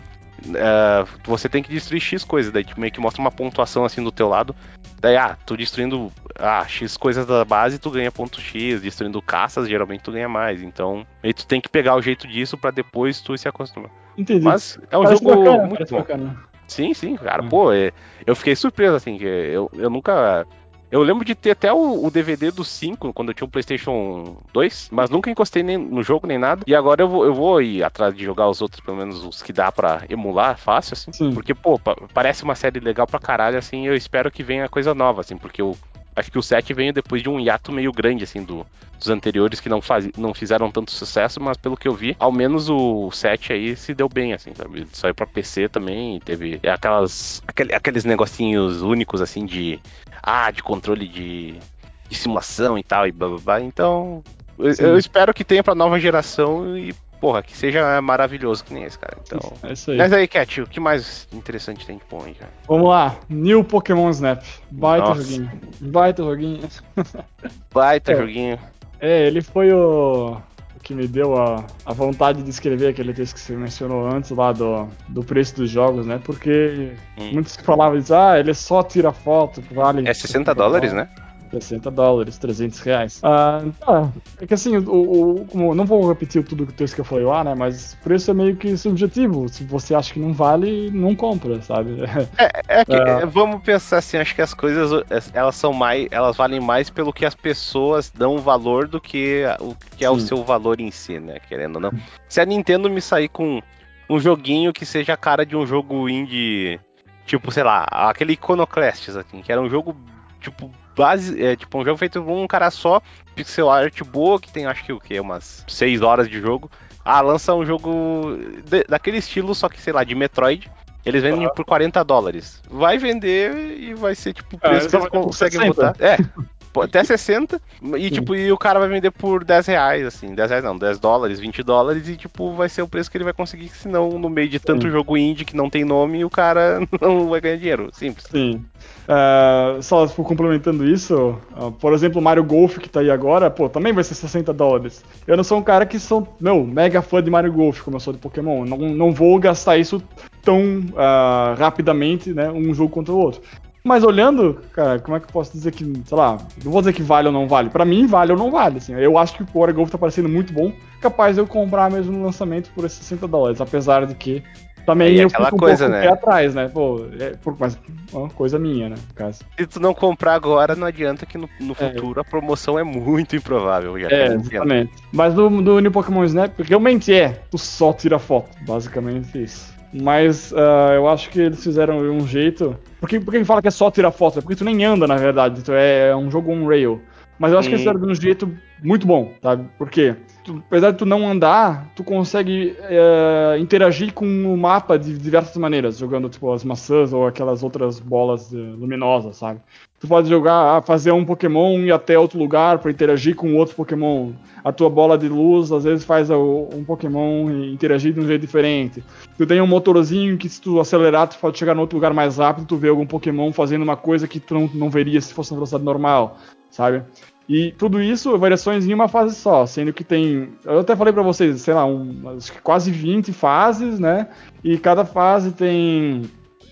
Uh, você tem que destruir X coisas, daí tipo, meio que mostra uma pontuação assim do teu lado. Daí, ah, tu destruindo ah, X coisas da base, tu ganha ponto X, destruindo caças, geralmente tu ganha mais. Então, aí tu tem que pegar o jeito disso para depois tu se acostumar. Entendi. Mas é um Parece jogo bacana, muito bom. Bacana. Sim, sim, cara, hum. pô, é, eu fiquei surpreso, assim, que eu, eu nunca eu lembro de ter até o, o, DVD do 5, quando eu tinha o um PlayStation 2, mas nunca encostei nem no jogo nem nada. E agora eu vou, eu vou ir atrás de jogar os outros, pelo menos os que dá para emular fácil, assim. Sim. Porque, pô, parece uma série legal pra caralho, assim. Eu espero que venha coisa nova, assim, porque eu acho que o 7 veio depois de um hiato meio grande, assim, do, dos anteriores que não, faz, não fizeram tanto sucesso, mas pelo que eu vi, ao menos o 7 aí se deu bem, assim, sabe? Saiu pra PC também, teve aquelas, aquele, aqueles negocinhos únicos, assim, de, ah, de controle de, de simulação e tal, e blá blá blá. Então, eu, eu, espero que tenha pra nova geração e porra, que seja maravilhoso que nem esse, cara. Então. É isso aí. Mas aí, Cat, o que mais interessante tem de bom aí, cara? Vamos lá. New Pokémon Snap. Baita Nossa. joguinho. Baita joguinho. Baita é. joguinho. É, ele foi o. que me deu a, a vontade de escrever aquele texto que você mencionou antes lá do, do preço dos jogos, né? Porque hum. muitos falavam isso, ah, ele só tira foto, vale. É 60 dólares, né? 60 dólares, 300 reais. Ah, tá. É que assim, o, o, não vou repetir tudo o texto que eu falei lá, né? Mas o preço é meio que subjetivo. Se você acha que não vale, não compra, sabe? É, é que, é. vamos pensar assim, acho que as coisas elas são mais, elas valem mais pelo que as pessoas dão valor do que o que é Sim. o seu valor em si, né? Querendo ou não. Se a Nintendo me sair com um joguinho que seja a cara de um jogo indie, tipo, sei lá, aquele Iconoclasts, assim, que era um jogo tipo base, é tipo um jogo feito por um cara só, pixel art boa, que tem acho que o que umas 6 horas de jogo. Ah, lança um jogo de, daquele estilo, só que sei lá, de Metroid. Eles vendem por 40 dólares. Vai vender e vai ser tipo o preço é, que eles conseguem botar. É, até 60. E, tipo, e o cara vai vender por 10 reais, assim. 10 reais não, 10 dólares, 20 dólares. E, tipo, vai ser o preço que ele vai conseguir. Senão, no meio de tanto Sim. jogo indie que não tem nome, o cara não vai ganhar dinheiro. Simples. Sim. Uh, só tipo, complementando isso, uh, por exemplo, o Mario Golf que tá aí agora, pô, também vai ser 60 dólares. Eu não sou um cara que sou, meu, mega fã de Mario Golf, como eu sou de Pokémon. Não, não vou gastar isso tão uh, rapidamente, né, um jogo contra o outro. Mas olhando, cara, como é que eu posso dizer que, sei lá, não vou dizer que vale ou não vale. Para mim, vale ou não vale. Assim, eu acho que o Core Golf tá parecendo muito bom, capaz de eu comprar mesmo no lançamento por esses 60 dólares, apesar de que também é eu aquela fico um coisa, né? atrás, né? Pô, é por, mas uma coisa minha, né? No caso. Se tu não comprar agora, não adianta que no, no é. futuro a promoção é muito improvável. Já é, exatamente. Mas no, no New Pokémon Snap, realmente é, tu só tira foto. Basicamente isso. Mas uh, eu acho que eles fizeram um jeito. Porque, porque fala que é só tirar foto? É porque tu nem anda, na verdade. Tu é, um jogo on-rail. Mas eu acho hum. que eles fizeram de um jeito muito bom, sabe? Por quê? Tu, apesar de tu não andar, tu consegue é, interagir com o mapa de diversas maneiras, jogando tipo as maçãs ou aquelas outras bolas eh, luminosas, sabe? Tu pode jogar, ah, fazer um Pokémon e ir até outro lugar para interagir com outro Pokémon. A tua bola de luz às vezes faz um Pokémon interagir de um jeito diferente. Tu tem um motorzinho que se tu acelerar, tu pode chegar no outro lugar mais rápido, tu vê algum Pokémon fazendo uma coisa que tu não, não veria se fosse na velocidade normal, sabe? E tudo isso, variações em uma fase só, sendo que tem. Eu até falei para vocês, sei lá, um, quase 20 fases, né? E cada fase tem.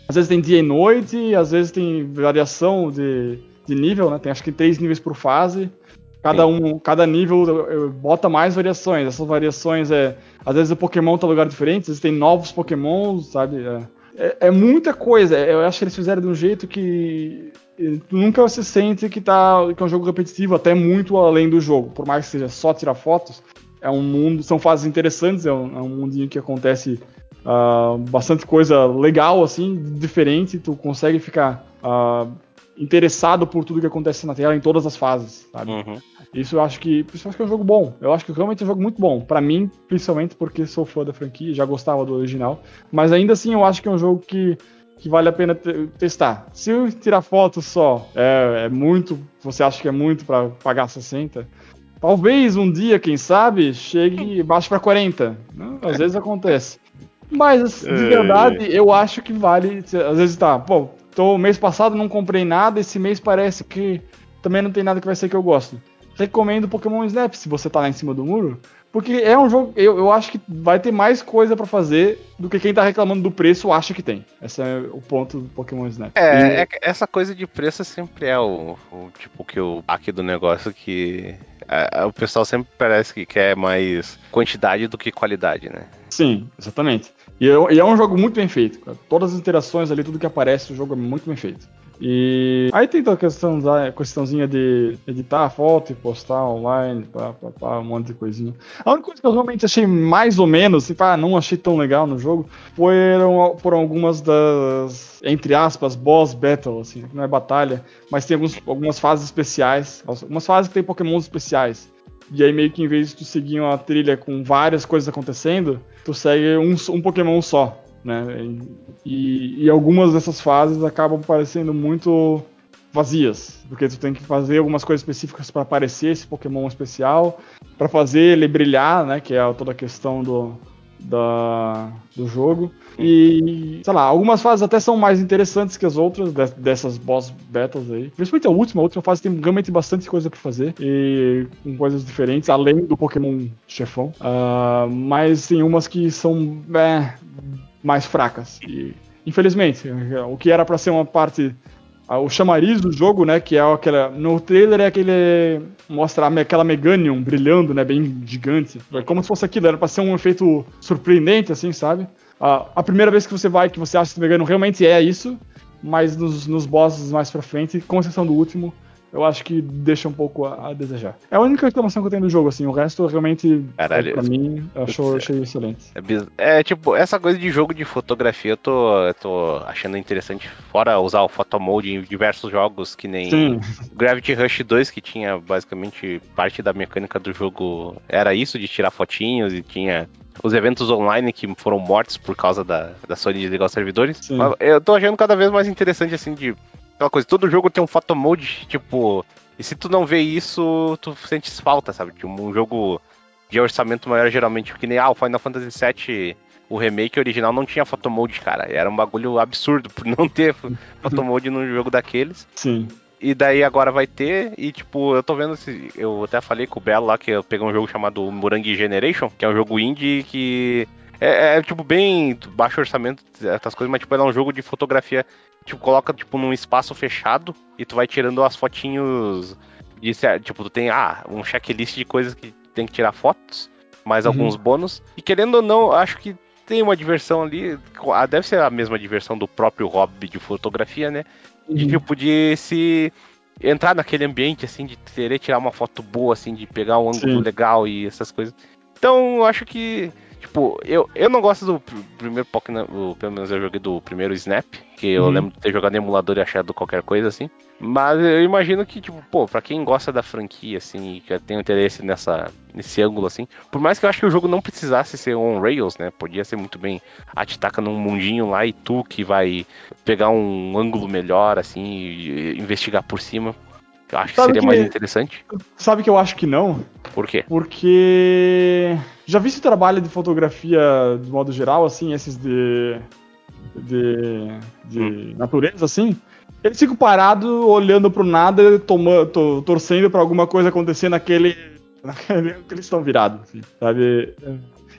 Às vezes tem dia e noite, às vezes tem variação de, de nível, né? Tem acho que três níveis por fase. Cada um, cada nível bota mais variações. Essas variações é. Às vezes o Pokémon tá em lugar diferente, às vezes tem novos Pokémons, sabe? É, é, é muita coisa. Eu acho que eles fizeram de um jeito que nunca se sente que, tá, que é um jogo repetitivo, até muito além do jogo. Por mais que seja só tirar fotos, é um mundo, são fases interessantes, é um, é um mundinho que acontece uh, bastante coisa legal, assim, diferente, tu consegue ficar uh, interessado por tudo que acontece na tela em todas as fases, sabe? Uhum. Isso eu acho que, principalmente que é um jogo bom. Eu acho que realmente é um jogo muito bom. para mim, principalmente porque sou fã da franquia, já gostava do original. Mas ainda assim, eu acho que é um jogo que que vale a pena testar. Se tirar foto só é, é muito, você acha que é muito para pagar 60, talvez um dia, quem sabe, chegue baixo para 40. Né? Às vezes acontece. Mas, de é. verdade, eu acho que vale. Às vezes tá, pô, tô, mês passado não comprei nada, esse mês parece que também não tem nada que vai ser que eu gosto. Recomendo Pokémon Snap se você tá lá em cima do muro, porque é um jogo, eu, eu acho que vai ter mais coisa para fazer do que quem tá reclamando do preço acha que tem. Esse é o ponto do Pokémon Snap. É, e... é essa coisa de preço sempre é o, o tipo que o aqui do negócio que é, o pessoal sempre parece que quer mais quantidade do que qualidade, né? Sim, exatamente. E é, e é um jogo muito bem feito. Cara. Todas as interações ali, tudo que aparece, o jogo é muito bem feito. E aí tem toda a questão da questãozinha de editar a foto e postar online, pá, pá, pá, um monte de coisinha. A única coisa que eu realmente achei mais ou menos, assim, pá, não achei tão legal no jogo, foram, foram algumas das, entre aspas, boss battle, assim, não é batalha, mas tem alguns, algumas fases especiais, algumas fases que tem pokémons especiais. E aí meio que em vez de tu seguir uma trilha com várias coisas acontecendo, tu segue um, um Pokémon só né? E, e, algumas dessas fases acabam parecendo muito vazias, porque tu tem que fazer algumas coisas específicas para aparecer esse Pokémon especial, para fazer ele brilhar, né? Que é toda a questão do, da, do jogo. E, sei lá, algumas fases até são mais interessantes que as outras dessas boss battles aí. Principalmente a última, a última fase tem realmente bastante coisa pra fazer. E com coisas diferentes, além do Pokémon chefão. Uh, mas tem umas que são é, mais fracas. E, infelizmente, o que era para ser uma parte o chamariz do jogo, né, que é aquela no trailer é aquele mostra aquela Meganium brilhando, né, bem gigante. É como se fosse aquilo, era para ser um efeito surpreendente assim, sabe? A, a primeira vez que você vai que você acha que o Meganium realmente é isso, mas nos, nos bosses mais pra frente, com exceção do último, eu acho que deixa um pouco a, a, desejar. É a única reclamação que eu tenho do jogo, assim. O resto realmente, Caralho, pra mim, eu acho, achei excelente. É, é, tipo, essa coisa de jogo de fotografia eu tô, eu tô achando interessante. Fora usar o photomode em diversos jogos, que nem Sim. Gravity Rush 2, que tinha basicamente parte da mecânica do jogo. Era isso, de tirar fotinhos e tinha os eventos online que foram mortos por causa da, da Sony desligar os servidores. Sim. Eu tô achando cada vez mais interessante, assim, de aquela coisa, todo jogo tem um photo mode, tipo, e se tu não vê isso, tu sentes falta, sabe? Tipo, um jogo de orçamento maior, geralmente, que nem ah, o Final Fantasy VII, o remake original não tinha photo mode, cara. Era um bagulho absurdo por não ter photo mode num jogo daqueles. Sim. E daí agora vai ter, e tipo, eu tô vendo se. Eu até falei com o Belo lá que eu peguei um jogo chamado Murangi Generation, que é um jogo indie que. É, é, tipo bem baixo orçamento, essas coisas, mas tipo, é um jogo de fotografia tipo, coloca tipo num espaço fechado e tu vai tirando as fotinhos de, tipo, tu tem ah, um checklist de coisas que tem que tirar fotos, mais uhum. alguns bônus. E querendo ou não, acho que tem uma diversão ali, deve ser a mesma diversão do próprio hobby de fotografia, né? De uhum. tipo de se entrar naquele ambiente assim de querer tirar uma foto boa assim, de pegar um ângulo Sim. legal e essas coisas. Então, acho que Tipo, eu, eu não gosto do primeiro Pokémon, pelo menos eu joguei do primeiro Snap, que eu uhum. lembro de ter jogado em emulador e achado qualquer coisa assim. Mas eu imagino que, tipo, pô, pra quem gosta da franquia, assim, e que tem interesse nessa, nesse ângulo, assim, por mais que eu acho que o jogo não precisasse ser on-rails, né, podia ser muito bem, a te taca num mundinho lá e tu que vai pegar um ângulo melhor, assim, e investigar por cima. Eu acho sabe que seria que, mais interessante. Sabe que eu acho que não? Por quê? Porque já vi esse trabalho de fotografia de modo geral, assim, esses de. de. de hum. natureza, assim. Eles ficam parados, olhando pro nada, tomando, torcendo pra alguma coisa acontecer naquele. naquele que eles estão virados, assim, sabe?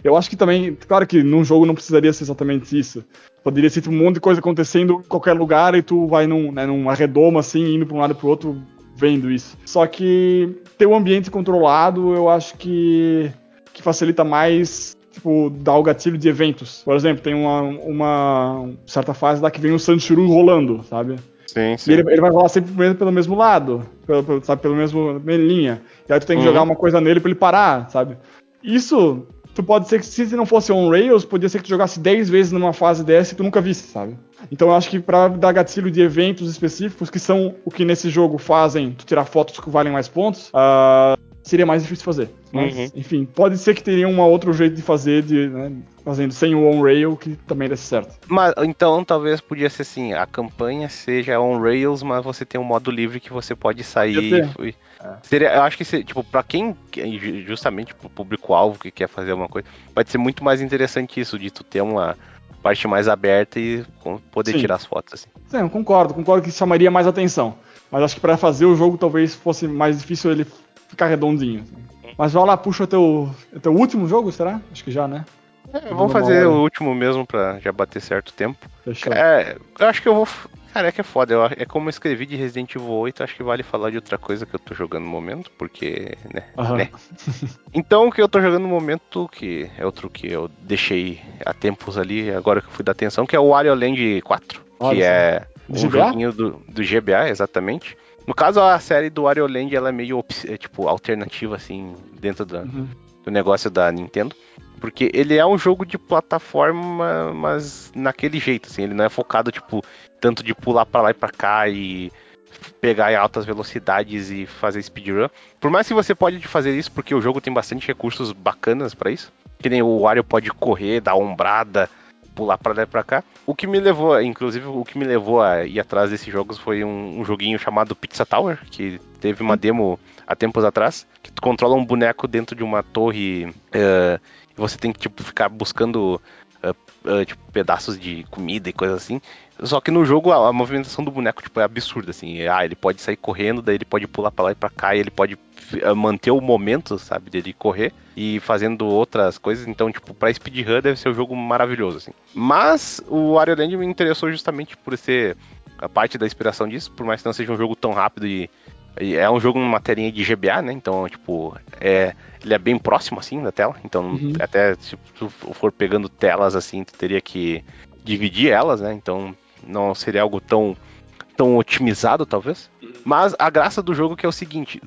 Eu acho que também, claro que num jogo não precisaria ser exatamente isso. Poderia ser tipo, um monte de coisa acontecendo em qualquer lugar e tu vai num, né, numa redoma assim, indo pra um lado e pro outro, vendo isso. Só que ter um ambiente controlado, eu acho que, que facilita mais tipo, dar o gatilho de eventos. Por exemplo, tem uma, uma certa fase lá que vem o Sanchuru rolando, sabe? Sim, sim. E ele, ele vai rolar sempre pelo mesmo lado, pelo, pelo, sabe, pelo mesmo linha. E aí tu tem que uhum. jogar uma coisa nele pra ele parar, sabe? Isso, tu pode ser que se não fosse on rails, podia ser que tu jogasse 10 vezes numa fase dessa e tu nunca visse, sabe? Então eu acho que para dar gatilho de eventos específicos, que são o que nesse jogo fazem tu tirar fotos que valem mais pontos, uh, seria mais difícil fazer. Mas, uhum. enfim, pode ser que teria um outro jeito de fazer, de, né, fazendo sem o on-rail, que também desse certo. Mas então talvez podia ser assim, a campanha seja on-rails, mas você tem um modo livre que você pode sair. É. seria, eu acho que, tipo, para quem, justamente pro público-alvo que quer fazer uma coisa, pode ser muito mais interessante isso, de tu ter uma parte mais aberta e poder Sim. tirar as fotos assim. Sim, eu concordo, concordo que chamaria mais atenção. Mas acho que para fazer o jogo talvez fosse mais difícil ele ficar redondinho. Assim. Mas vai lá, puxa o teu, o teu último jogo, será? Acho que já, né? É, vamos fazer o último mesmo pra já bater certo tempo. Fechou. É, eu acho que eu vou. Cara, é que é foda. Eu, é como eu escrevi de Resident Evil 8, acho que vale falar de outra coisa que eu tô jogando no momento, porque. Né? Uhum. né? Então, o que eu tô jogando no momento, que é outro que eu deixei há tempos ali, agora que eu fui dar atenção, que é o Wario Land 4. Olha que é um GBA? joguinho do, do GBA, exatamente. No caso, a série do Wario Land ela é meio é, tipo alternativa, assim, dentro do, uhum. Do negócio da Nintendo. Porque ele é um jogo de plataforma, mas naquele jeito, assim, ele não é focado, tipo, tanto de pular para lá e pra cá e pegar em altas velocidades e fazer speedrun. Por mais que você pode fazer isso, porque o jogo tem bastante recursos bacanas para isso. Que nem o Wario pode correr, dar ombrada, pular para lá e pra cá. O que me levou, inclusive, o que me levou a ir atrás desses jogos foi um, um joguinho chamado Pizza Tower, que teve uma demo há tempos atrás, que tu controla um boneco dentro de uma torre uh, Você tem que, tipo, ficar buscando uh, uh, tipo, pedaços de comida e coisa assim. Só que no jogo a, a, movimentação do boneco tipo, é absurda, assim. Ah, ele pode sair correndo, daí ele pode pular para lá e pra cá, e ele pode manter o momento, sabe, dele correr e fazendo outras coisas. Então, tipo, pra speedrun deve ser um jogo maravilhoso, assim. Mas o Wario Land me interessou justamente por ser a parte da inspiração disso, por mais que não seja um jogo tão rápido e, e é um jogo numa telinha de GBA, né? Então, tipo, é, ele é bem próximo, assim, da tela. Então, uhum. até se tu for pegando telas, assim, tu teria que dividir elas, né? Então, não seria algo tão tão otimizado, talvez. Mas a graça do jogo que é o seguinte,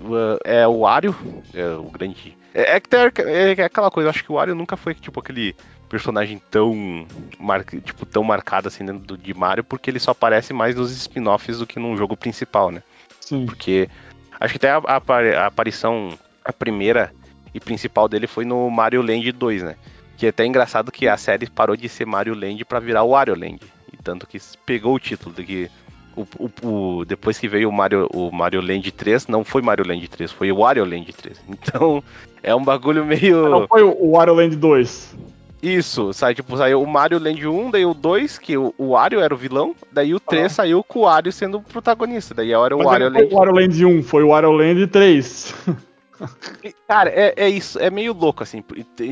é o Wario, é o grande... É, é que é, é aquela coisa, eu acho que o Wario nunca foi, tipo, aquele personagem tão, mar, tipo, tão marcado assim dentro do, de Mario, porque ele só aparece mais nos spin-offs do que num jogo principal, né? Sim. Porque acho que até a, a, a aparição, a primeira e principal dele foi no Mario Land 2, né? Que é até engraçado que a série parou de ser Mario Land para virar Wario Land. E tanto que pegou o título de que o, o, o, depois que veio o Mario, o Mario Land 3, não foi Mario Land 3, foi o Wario Land 3. Então, é um bagulho meio. Não foi o Wario Land 2. Isso, sai, tipo, saiu o Mario Land 1, daí o 2, que o, o Wario era o vilão, daí o 3 ah. saiu com o Wario sendo o protagonista, daí era o Mas Wario Land. o Wario Land 1, foi o Wario Land 3. Cara, é, é isso, é meio louco, assim,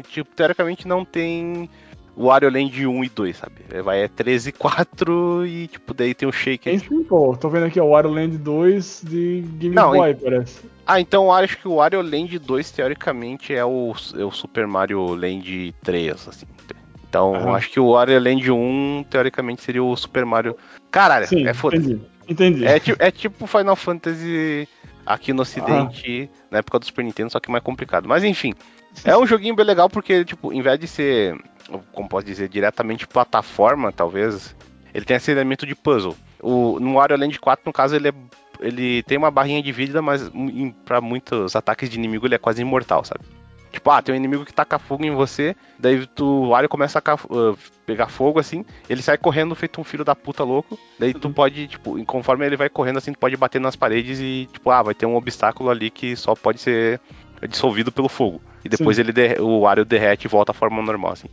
tipo, teoricamente não tem o Wario Land 1 e 2, sabe? É, vai é 13 e 4 e, tipo, daí tem o Shake. Tem sim, pô. Tô vendo aqui, o Wario Land 2 de Game Não, Boy, parece. Ah, então eu acho que o Wario Land 2, teoricamente, é o, é o Super Mario Land 3, assim. Então, eu acho que o Wario Land 1, teoricamente, seria o Super Mario... Caralho, sim, é foda Entendi, entendi. É, é tipo Final Fantasy aqui no ocidente, ah. na época do Super Nintendo, só que mais complicado. Mas, enfim... É um joguinho bem legal porque, tipo, em vez de ser como posso dizer, diretamente plataforma, talvez, ele tem esse elemento de puzzle. O, no Wario Land 4, no caso, ele, é, ele tem uma barrinha de vida, mas para muitos ataques de inimigo ele é quase imortal, sabe? Tipo, ah, tem um inimigo que taca fogo em você, daí tu, o Wario começa a uh, pegar fogo, assim, ele sai correndo feito um filho da puta louco, daí tu uhum. pode, tipo, conforme ele vai correndo, assim, tu pode bater nas paredes e, tipo, ah, vai ter um obstáculo ali que só pode ser dissolvido pelo fogo. E depois Sim. ele o Wario derrete e volta à forma normal, assim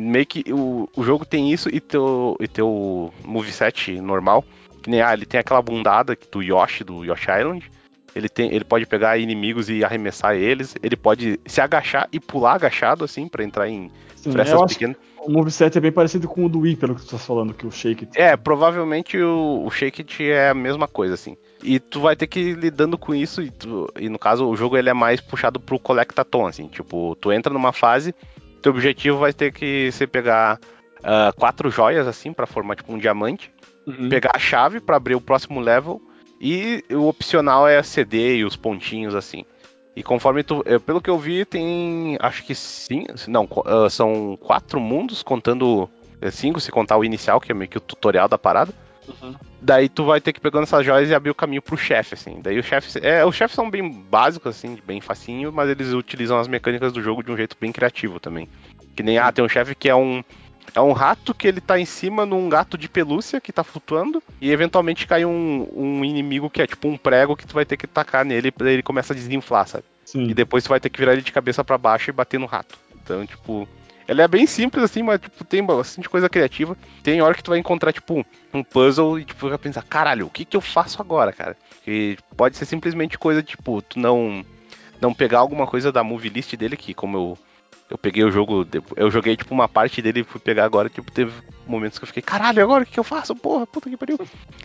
meio que o, o jogo tem isso e teu, e teu moveset normal. Que nem, ah, ele tem aquela bundada do Yoshi, do Yoshi Island. Ele, tem, ele pode pegar inimigos e arremessar eles. Ele pode se agachar e pular agachado, assim, para entrar em Sim, frestas pequenas. O moveset é bem parecido com o do Wii, pelo que tu tá falando, que o Shake It. É, provavelmente o, o Shake It é a mesma coisa, assim. E tu vai ter que ir lidando com isso, e, tu, e no caso o jogo ele é mais puxado pro Collectathon, assim. Tipo, tu entra numa fase, teu objetivo vai ter que ser pegar uh, quatro joias, assim, para formar tipo um diamante. Uhum. Pegar a chave para abrir o próximo level. E o opcional é a CD e os pontinhos, assim. E conforme tu. Eh, pelo que eu vi, tem. Acho que sim. Não, uh, são quatro mundos, contando. Eh, cinco, se contar o inicial, que é meio que o tutorial da parada. Uhum. Daí tu vai ter que pegando essas joias e abrir o caminho pro chefe, assim. Daí os chefes. É, os chefes são bem básicos, assim, bem facinho, mas eles utilizam as mecânicas do jogo de um jeito bem criativo também. Que nem, ah, tem um chefe que é um. É um rato que ele tá em cima num gato de pelúcia que tá flutuando. E eventualmente cai um, um inimigo que é tipo um prego que tu vai ter que tacar nele pra ele começa a desinflar, sabe? Sim. E depois tu vai ter que virar ele de cabeça para baixo e bater no rato. Então, tipo. Ela é bem simples assim, mas tipo, tem bastante coisa criativa. Tem hora que tu vai encontrar, tipo, um puzzle e tipo, vai pensar, caralho, o que que eu faço agora, cara? Que pode ser simplesmente coisa, tipo, tu não não pegar alguma coisa da movie list dele, que como eu eu peguei o jogo, eu joguei tipo uma parte dele e fui pegar agora, tipo, teve momentos que eu fiquei, caralho, agora o que, que eu faço? Porra, puta que pariu.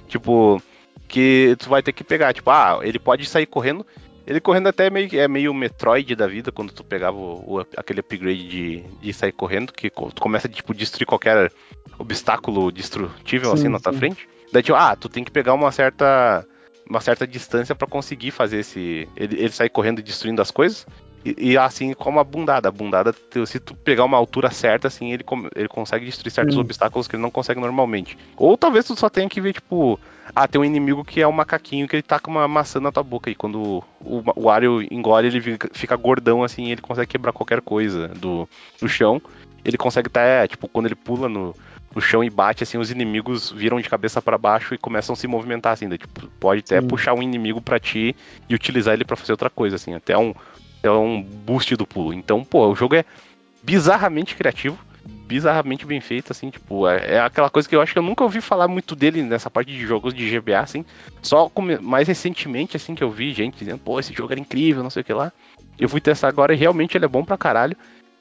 tipo, que tu vai ter que pegar, tipo, ah, ele pode sair correndo ele correndo até é meio, é meio Metroid da vida, quando tu pegava o, o, aquele upgrade de, de sair correndo, que tu começa a tipo, destruir qualquer obstáculo destrutível sim, assim na tua frente. Daí, tipo, ah, tu tem que pegar uma certa uma certa distância para conseguir fazer esse. Ele, ele sair correndo e destruindo as coisas. E, e, assim como a bundada. A bundada, se tu pegar uma altura certa, assim, ele, ele consegue destruir certos obstáculos que ele não consegue normalmente. Ou talvez tu só tenha que ver, tipo, ah, tem um inimigo que é um macaquinho que ele tá com uma maçã na tua boca. E quando o, o Wario engole, ele fica, fica gordão, assim, ele consegue quebrar qualquer coisa do, do chão. Ele consegue até, tá, é, tipo, quando ele pula no, no chão e bate, assim, os inimigos viram de cabeça para baixo e começam a se movimentar, assim. Daí, tipo, pode até Sim. puxar um inimigo para ti e utilizar ele para fazer outra coisa, assim. Até um, é um boost do pulo. Então, pô, o jogo é bizarramente criativo bizarramente bem feito, assim, tipo, é, é, aquela coisa que eu acho que eu nunca ouvi falar muito dele nessa parte de jogos de GBA, assim, só mais recentemente, assim, que eu vi gente dizendo, pô, esse jogo era incrível, não sei o que lá. Eu fui testar agora e realmente ele é bom pra caralho.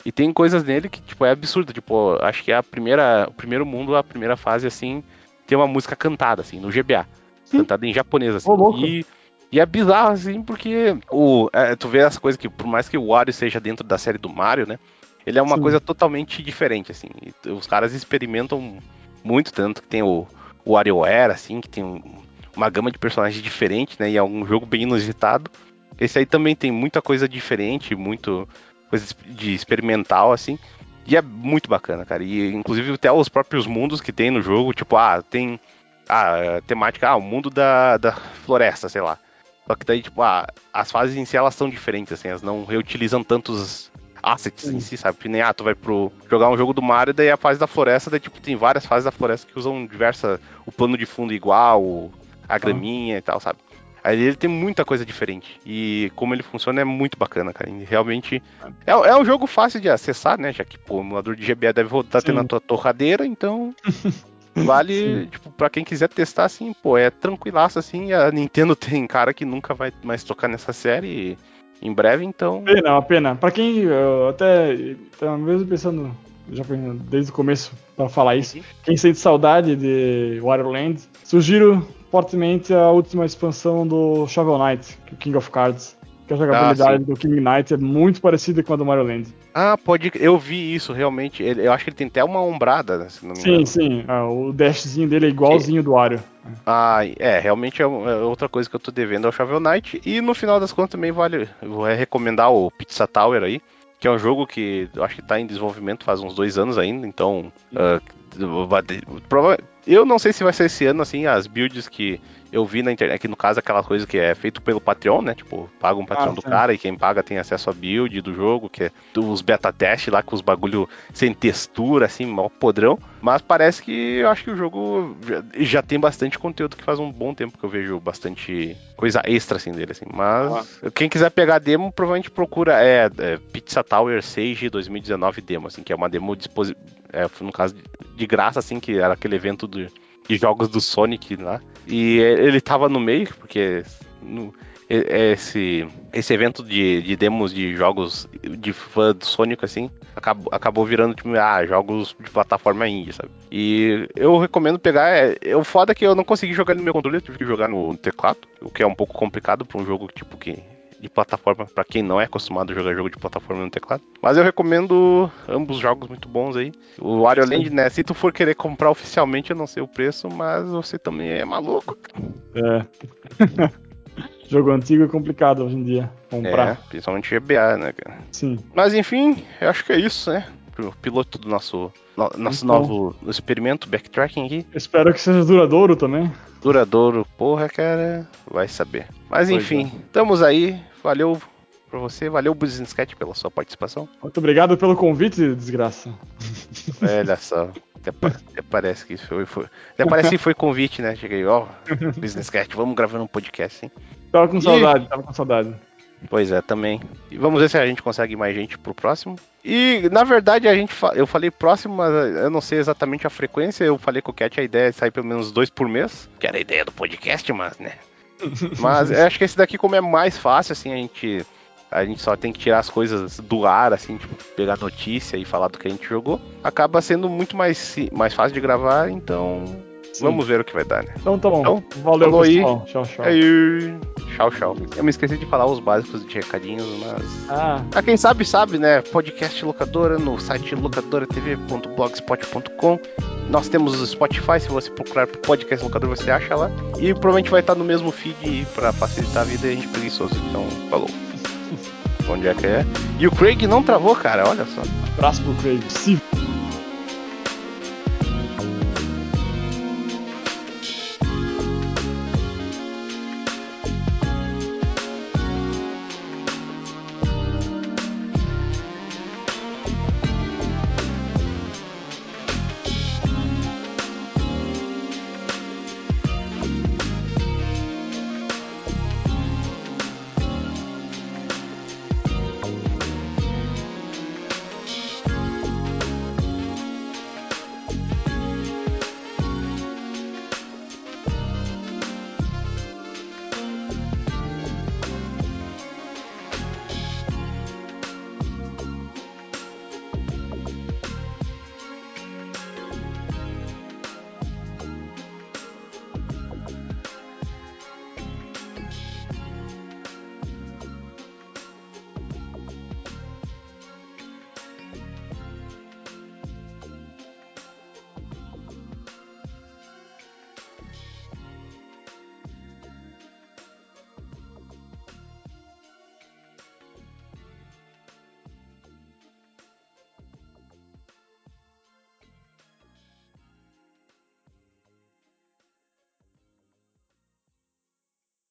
E tem coisas nele que, tipo, é absurdo, tipo, acho que é a primeira, o primeiro mundo, a primeira fase, assim, tem uma música cantada, assim, no GBA. Sim. Cantada em japonês, assim. Oh, e, e é bizarro, assim, porque o, é, tu vê essa coisa que, por mais que o Wario seja dentro da série do Mario, né? Ele é uma Sim. coisa totalmente diferente, assim. Os caras experimentam muito, tanto que tem o, o WarioWare, assim, que tem um, uma gama de personagens diferente, né? E é um jogo bem inusitado. Esse aí também tem muita coisa diferente, muito coisa de experimental, assim. E é muito bacana, cara. E inclusive até os próprios mundos que tem no jogo, tipo, ah, tem a temática, ah, o mundo da, da floresta, sei lá. Só que daí, tipo, ah, as fases em si elas são diferentes, assim, elas não reutilizam tantos assets Sim. em si, sabe? Que nem, ah, tu vai pro, jogar um jogo do Mario, daí a fase da floresta, daí, tipo, tem várias fases da floresta que usam diversa. O plano de fundo igual, a graminha ah. e tal, sabe? Aí ele tem muita coisa diferente. E como ele funciona é muito bacana, cara. E realmente. É, é um jogo fácil de acessar, né? Já que pô, o emulador de GBA deve rodar tendo a tua torradeira, então. Vale, tipo, pra quem quiser testar, assim, pô, é tranquilaço, assim. A Nintendo tem cara que nunca vai mais tocar nessa série em breve, então. Pena, uma pena. Pra quem eu até. Tá mesmo pensando, já desde o começo para falar isso. Uhum. Quem sente saudade de Waterland, sugiro fortemente a última expansão do Shovel Knight, King of Cards que a jogabilidade ah, do King Knight é muito parecida com a do Mario Land. Ah, pode. Eu vi isso realmente. Eu acho que ele tem até uma ombrada, né, se não me sim, engano. Sim, sim. Ah, o dashzinho dele é igualzinho do Wario. Ah, é, realmente é, é, outra coisa que eu tô devendo ao Shovel Knight. E no final das contas também vale. Vou recomendar o Pizza Tower aí. Que é um jogo que eu acho que tá em desenvolvimento faz uns dois anos ainda, então. Uh, eu não sei se vai ser esse ano, assim, as builds que eu vi na internet, que no caso aquela coisa que é feito pelo Patreon, né? Tipo, paga um Patreon ah, do cara e quem paga tem acesso à build do jogo, que é os beta test lá com os bagulho sem textura, assim, mal podrão. Mas parece que eu acho que o jogo já, já, tem bastante conteúdo que faz um bom tempo que eu vejo bastante coisa extra assim dele, assim. Mas ah. quem quiser pegar a demo, provavelmente procura é, é Pizza Tower 6 de 2019 demo, assim, que é uma demo é, no caso de graça, assim, que era aquele evento do de jogos do Sonic lá. E ele tava no meio, porque no, esse, esse evento de, de demos de jogos de fã do Sonic, assim, acabou, acabou virando, tipo, ah, jogos de plataforma indie, sabe? E eu recomendo pegar. É, é, o foda é que eu não consegui jogar no meu controle, eu tive que jogar no teclado, o que é um pouco complicado para um jogo, tipo, que de plataforma para quem não é acostumado a jogar jogo de plataforma no teclado. Mas eu recomendo ambos jogos muito bons aí. O Wario Land, né? Se tu for querer comprar oficialmente, eu não sei o preço, mas você também é maluco. É. Jogo antigo é complicado hoje em dia comprar. É, principalmente GBA, né, cara? Sim. Mas enfim, eu acho que é isso, né? O piloto do nosso, no, nosso então, novo experimento, backtracking aqui. Espero que seja duradouro também. Duradouro, porra, cara, vai saber. Mas pois enfim, é. estamos aí. Valeu pra você, valeu Business Cat pela sua participação. Muito obrigado pelo convite, desgraça. Olha só. Até, até parece que foi, foi. Até parece que foi convite, né? Cheguei, ó, Business Cat, vamos gravar um podcast, hein? Tava com saudade, e... tava com saudade. Pois é, também. E vamos ver se a gente consegue mais gente pro próximo. E na verdade a gente eu falei próximo, mas eu não sei exatamente a frequência. Eu falei com o Cat a ideia é sair pelo menos dois por mês, que era a ideia do podcast, mas né. Mas eu acho que esse daqui, como é mais fácil, assim, a gente. A gente só tem que tirar as coisas do ar, assim, tipo, pegar notícia e falar do que a gente jogou. Acaba sendo muito mais, mais fácil de gravar, então Sim. Vamos ver o que vai dar, né? Então tá bom. Então, Valeu, pessoal. Aí. Tchau, tchau. Aí. Tchau, tchau. Eu me esqueci de falar os básicos de recadinhos, mas. Ah. A quem sabe, sabe, né? Podcast locadora no site locadoratv.blogspot.com. Nós temos o Spotify, se você procurar por podcast locador, você acha lá. E provavelmente vai estar no mesmo feed para facilitar a vida e a gente preguiçoso. Então, falou. Onde é que é? E o Craig não travou, cara, olha só. Abraço pro Craig. Sim.